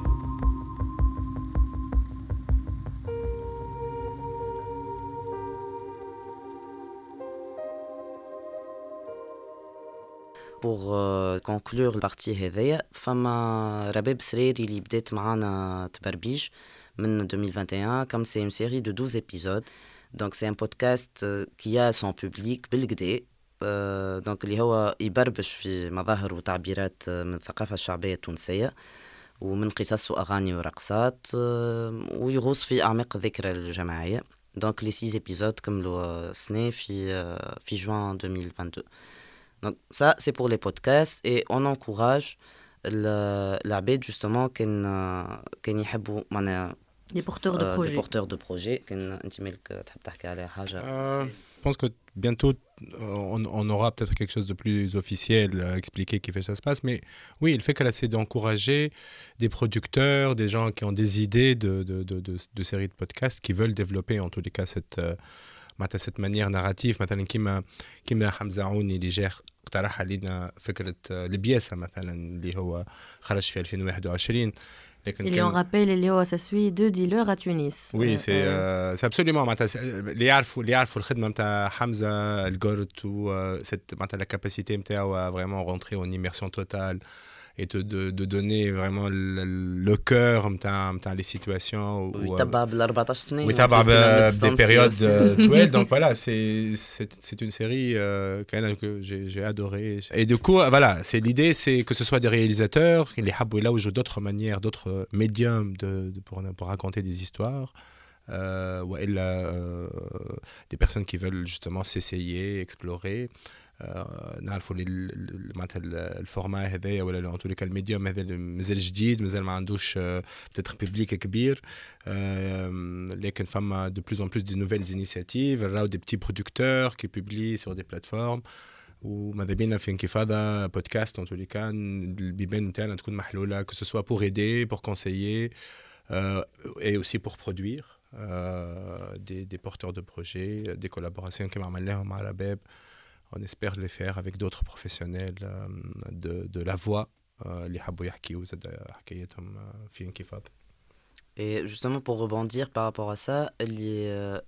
K: بوغ كونكلور البارتي هذايا فما رباب سريري اللي بدات معانا تبربيش من 2021 كم سي ام سيري دو 12 ايبيزود دونك سي ان بودكاست كيا سون بوبليك بالكدا دونك اللي هو يبربش في مظاهر وتعبيرات من الثقافه الشعبيه التونسيه ومن قصص واغاني ورقصات ويغوص في اعماق الذكرى الجماعيه دونك لي 6 ايبيزود كملوا سنه في في جوان 2022 Donc ça, c'est pour les podcasts et on encourage la bête justement qu'elle
E: des porteurs de euh, projets.
K: Des porteurs de projets. Euh,
A: je pense que bientôt, euh, on, on aura peut-être quelque chose de plus officiel à expliquer qui fait que ça se passe. Mais oui, le fait qu'elle essaie d'encourager des producteurs, des gens qui ont des idées de, de, de, de, séries de podcasts, qui veulent développer en tous les cas cette... cette manière narrative. مثلا كيما كيما حمزة عوني اللي جا اقترح علينا فكرة البياسه مثلا اللي هو خرج في 2021
E: لكن اللي اون رابيل اللي هو ساسوي دو ديلور ا تونس
A: وي سي سي ابسوليومون معناتها اللي يعرفوا اللي يعرفوا الخدمة نتاع حمزة الجورت و معناتها لا كاباسيتي نتاعو فريمون رونتري اون ايميرسيون توتال et de, de, de donner vraiment le, le cœur نتاع les situations
K: ويتبع بال 14 سنه
A: ويتبع des périodes طوال donc voilà c'est c'est une série euh, que j'ai adoré et du coup voilà c'est l'idée c'est que ce soit des réalisateurs les حبوا يلوجوا d'autres manières d'autres médiums de, de pour, pour raconter des histoires euh, والا euh, des personnes qui veulent justement s'essayer explorer نعرفوا معناتها الفورما هذايا ولا ان تولي الميديوم هذا مازال جديد مازال ما عندوش بتاتر بيبليك كبير لكن فما دو بلوز ان بلوس دي نوفيلز انيسياتيف راهو دي بتي برودكتور كي بوبلي سور دي بلاتفورم وماذا بينا في انكفاضه بودكاست ان تولي كان البيبان نتاعنا تكون محلوله كو سوسوا بور ايدي بور كونسيي اي اوسي بور برودوير des, des porteurs de projets, des collaborations qui m'ont مع رباب on espère les faire avec d'autres professionnels de, de la voix اللي حبوا يحكيوا زاد حكايتهم في انكفاض
K: Et justement pour rebondir par rapport à ça, اللي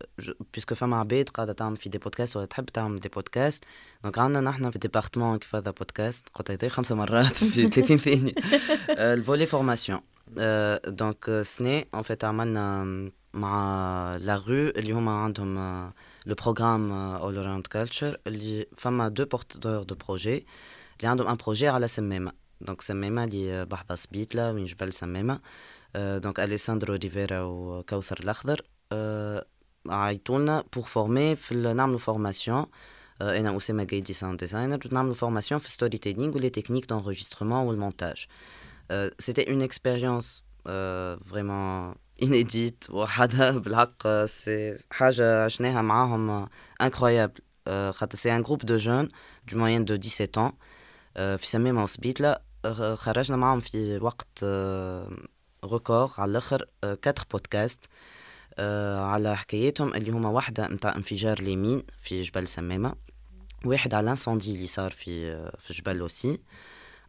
K: puisque فما عباد قاعدة تعمل في دي بودكاست ولا تحب تعمل دي بودكاست دونك عندنا نحن في ديبارتمون كيف هذا بودكاست قلت هذا خمسة مرات في 30 ثانية الفولي فورماسيون دونك سنة ان فيت عملنا مع لا رو اللي هما عندهم لو بروغرام اول اراوند كالتشر اللي فما دو بورتور دو بروجي اللي عندهم ان بروجي على سمامه دونك سمامه اللي بحذا سبيتلا وين جبل سمامه دونك اليساندرو ريفيرا وكوثر الاخضر عيطولنا بور فورمي في نعملوا فورماسيون انا اسامه قايدي ساوند ديزاينر نعملوا فورماسيون في ستوري تيلينغ ولي تكنيك دونجسترمون والمونتاج سيتي اون اكسبيريونس فريمون inédite وحدها بالحق سي حاجة عشناها معاهم incroyable خاطر سي ان جروب دو جون دو موين دو 17 ans في سمامة وسبيتلة خرجنا معاهم في وقت ريكور على الاخر 4 بودكاست على حكايتهم اللي هما واحدة متاع انفجار اليمين في جبل سمامة واحد على الانسوندي اللي صار في في جبل اوسي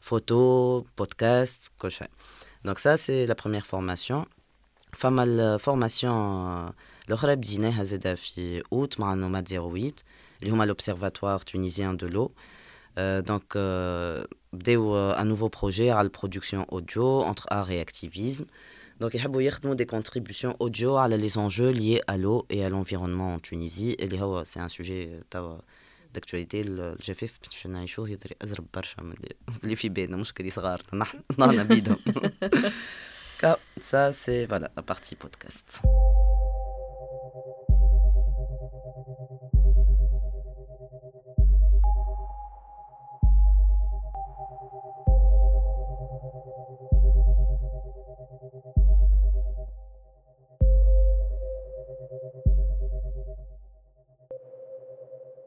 K: فوتو بودكاست كل شيء دونك سا سي لا بروميير فورماسيون فما الفورماسيون الاخرى بديناها زاده في اوت مع نوماد 08 اللي هما لوبسيرفاتوار تونيزيان دو لو دونك بداو ان نوفو بروجي على البرودكسيون اوديو انتر ار اي اكتيفيزم دونك يحبوا يخدموا دي كونتريبيوشن اوديو على لي زونجو liés à l'eau et à l'environnement en Tunisie اللي هو سي ان سوجي توا داكتواليتي الجفاف باش نعيشوه يقدر أزرب برشا من اللي في بالنا مش كدي صغار نحن نحن بيدهم. Ça c'est voilà la partie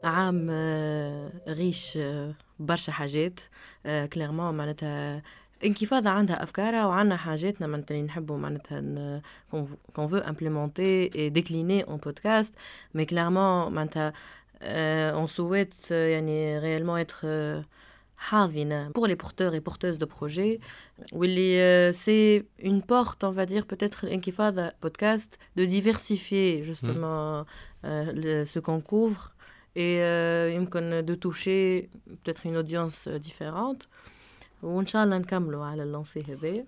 E: عام غيش برشا حاجات كليرمون معناتها انكفاضة عندها أفكارها وعندنا حاجاتنا معناتها اللي نحبوا معناتها كون فو امبليمونتي اي ديكليني اون بودكاست مي كليرمون معناتها اون سويت يعني réellement être حاضنة pour les porteurs et porteuses de projets واللي c'est une porte on va dire peut-être الانكفاضة podcast de diversifier justement ce qu'on couvre et يمكن de toucher peut-être une audience différente وان شاء الله نكملوا على اللونسي هذايا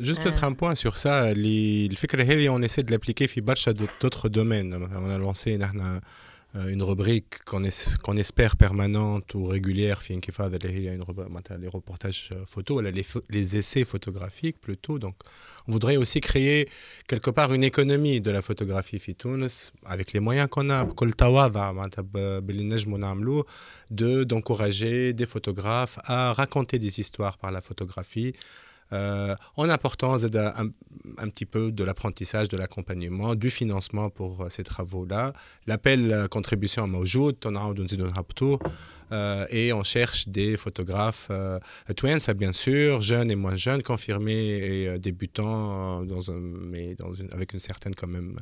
A: juste peut-être un point sur ça الفكره هذه on essaie de l'appliquer في برشا d'autres domaines on a lancé نحن euh, une rubrique qu'on espère permanente ou régulière, les reportages euh, photos, les, essais photographiques plutôt. Donc, on voudrait aussi créer quelque part une économie de la photographie avec les moyens qu'on a, d'encourager des photographes à raconter des histoires par la photographie euh, en apportant un, petit peu de l'apprentissage, de l'accompagnement, du financement pour euh, ces travaux-là. L'appel euh, contribution à Maujoud, et on cherche des photographes twins, bien sûr, jeunes et moins jeunes, confirmés et débutants, mais avec une certaine quand même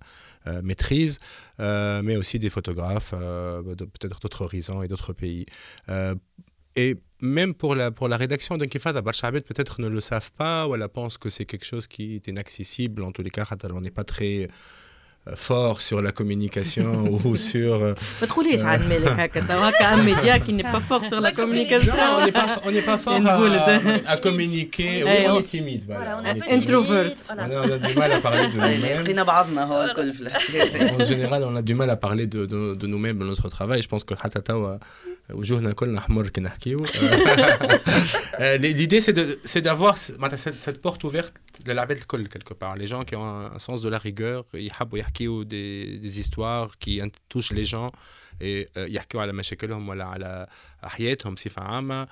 A: maîtrise, mais aussi des photographes peut-être d'autres horizons et d'autres pays. Même pour la, pour la rédaction d'un Kifada, peut-être ne le savent pas ou elle pense que c'est quelque chose qui est inaccessible. En tous les cas, on n'est pas très fort sur la communication ou sur.
E: Pas trop les un média qui n'est pas fort sur la communication.
A: on n'est pas, fort à, communiquer. Eh, on est timide. Voilà,
E: on est introvert.
A: On a du mal à parler de nous-mêmes. En général, on a du mal à parler de, nous-mêmes dans notre travail. Je pense que euh, euh, euh, l'idée c'est d'avoir cette porte ouverte quelque part. Les gens qui ont un sens de la rigueur, يحبوا يحكيوا des, des histoires qui touchent les gens et يحكيوا على مشاكلهم ولا على حياتهم بصفة عامة.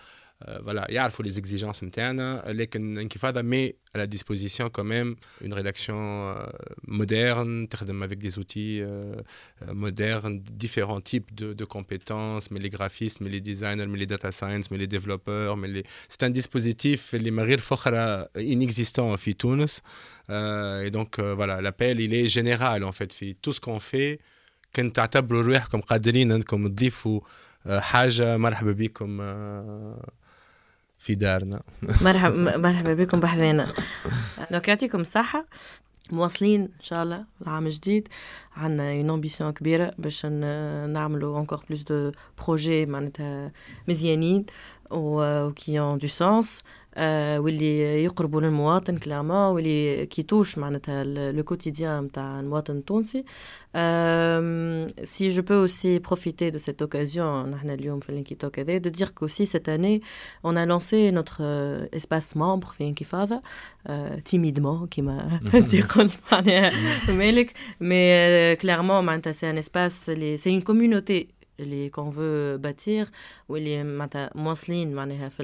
A: Euh, voilà, يعرفوا les exigences نتاعنا لكن انكفاضة met à la disposition quand même une rédaction euh, moderne, تخدم avec des outils euh, modernes, différents types de, de, compétences, mais les graphistes, mais les designers, mais les data science, mais les développeurs, mais les... c'est un dispositif اللي ما غير فخرة inexistant في تونس et donc voilà, l'appel il est général en fait في tout ce qu'on fait كنت تعتبروا رواحكم قادرين انكم تضيفوا حاجة مرحبا بكم في دارنا.
E: مرحبا مرحبا بكم بحذانا دونك يعطيكم الصحة. مواصلين إن شاء الله العام الجديد عندنا اون امبيسيون كبيرة باش نعملوا encore plus de projets معناتها مزيانين وكي اون دو سونس واللي يقربوا للمواطن كلامون واللي كيتوش معناتها لو كوتيديان نتاع المواطن التونسي si je peux aussi profiter de cette occasion نحن اليوم في الانكيتوك هذا de dire qu'aussi cette année on a lancé notre espace membre في انكفاضة timidement كما تقول معناها مالك mais clairement معناتها c'est un espace c'est une communauté اللي كون فو باتير واللي معناتها مواصلين معناها في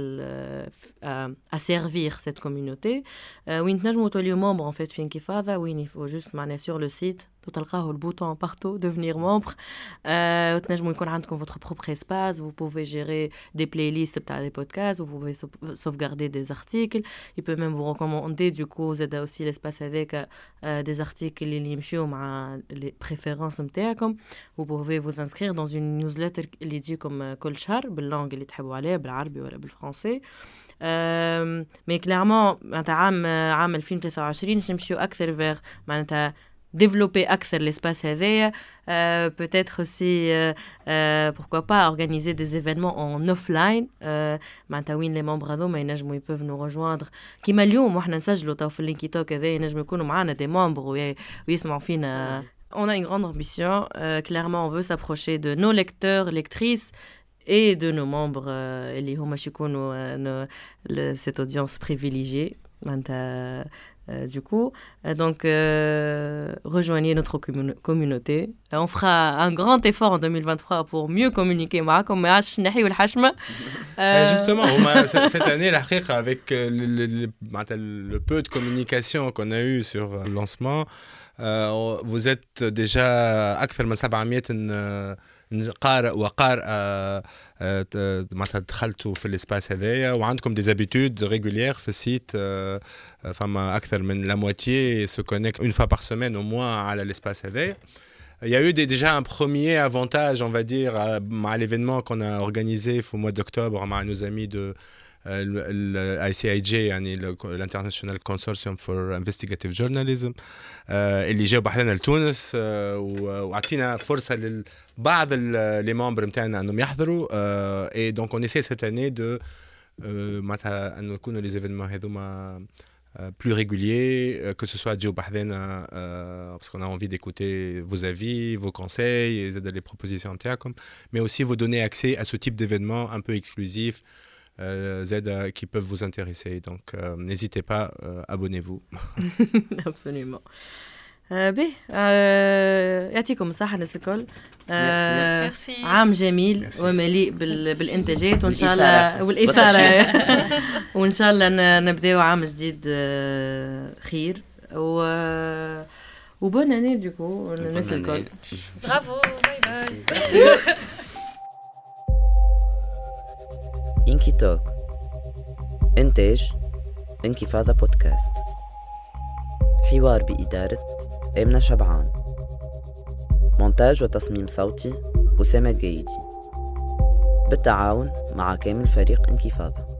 E: à servir cette communauté وين تنجموا توليو membre en fait في انكفاضة وين il faut juste معناها sur le site وتلقاو البوتون بارتو devenir membre euh, وتنجموا يكون عندكم votre propre espace vous pouvez gérer des playlists بتاع des podcasts vous pouvez sauvegarder des articles il peut même vous recommander du coup زاد aussi l'espace avec euh, des articles اللي يمشيو مع les préférences نتاعكم vous pouvez vous inscrire dans une newsletter اللي تجيكم كل شهر باللونج اللي تحبوا عليها بالعربي ولا بالفرنسي مي كليرمون معناتها عام عام 2023 نمشيو اكثر فيغ معناتها développer اكثر l'espace هذايا euh, peut-être aussi euh, euh, pourquoi pas organiser des événements en offline euh, معناتها وين لي ممبر هذوما ينجموا يبوف نو rejoindre كيما اليوم واحنا نسجلوا تو في اللينكي توك هذايا ينجموا يكونوا معنا دي ممبر ويسمعوا فينا on a une grande ambition. Euh, clairement, on veut s'approcher de nos lecteurs, lectrices et de nos membres, euh, اللي هما شيكونوا cette audience privilégiée. Euh, du coup. Euh, donc, euh, rejoignez notre communauté. on fera un grand effort en 2023 pour mieux communiquer comme
A: Justement, cette année, avec le, bah, le, peu de communication qu'on a eu sur le lancement, vous êtes déjà قارئ وقارئ معناتها دخلتوا في الاسباس هذايا وعندكم دي زابيتود ريغوليير في السيت فما اكثر من لا موitié se connecte une fois par semaine au moins على الاسباس هذايا Il y a eu des, déjà un premier avantage, on va dire, à, à l'événement qu'on a organisé au mois d'octobre avec nos amis de l'ICIJ, l'International Consortium for Investigative Journalism, اللي جاوا بحثنا لتونس وعطينا فرصة لبعض les membres نتاعنا انهم يحضروا et donc on essaie cette année de معناتها ان يكونوا les événements هذوما plus réguliers, que ce soit Joe Bahdena, parce qu'on a envie d'écouter vos avis, vos conseils, et les propositions mais aussi vous donner accès à ce type d'événements un peu exclusifs, euh, Z euh, qui peuvent vous intéresser. Donc euh, n'hésitez pas, abonnez-vous.
E: Absolument. به يعطيكم الصحة الناس الكل عام جميل ومليء بالإنتاجات وإن شاء الله والإثارة وإن شاء الله نبداو عام جديد خير و وبون اني دوكو الناس الكل
F: برافو باي باي
K: إنكي توك إنتاج انكفاضة بودكاست حوار بإدارة إمنة شبعان مونتاج وتصميم صوتي أسامة جيدي بالتعاون مع كامل فريق انكفاضة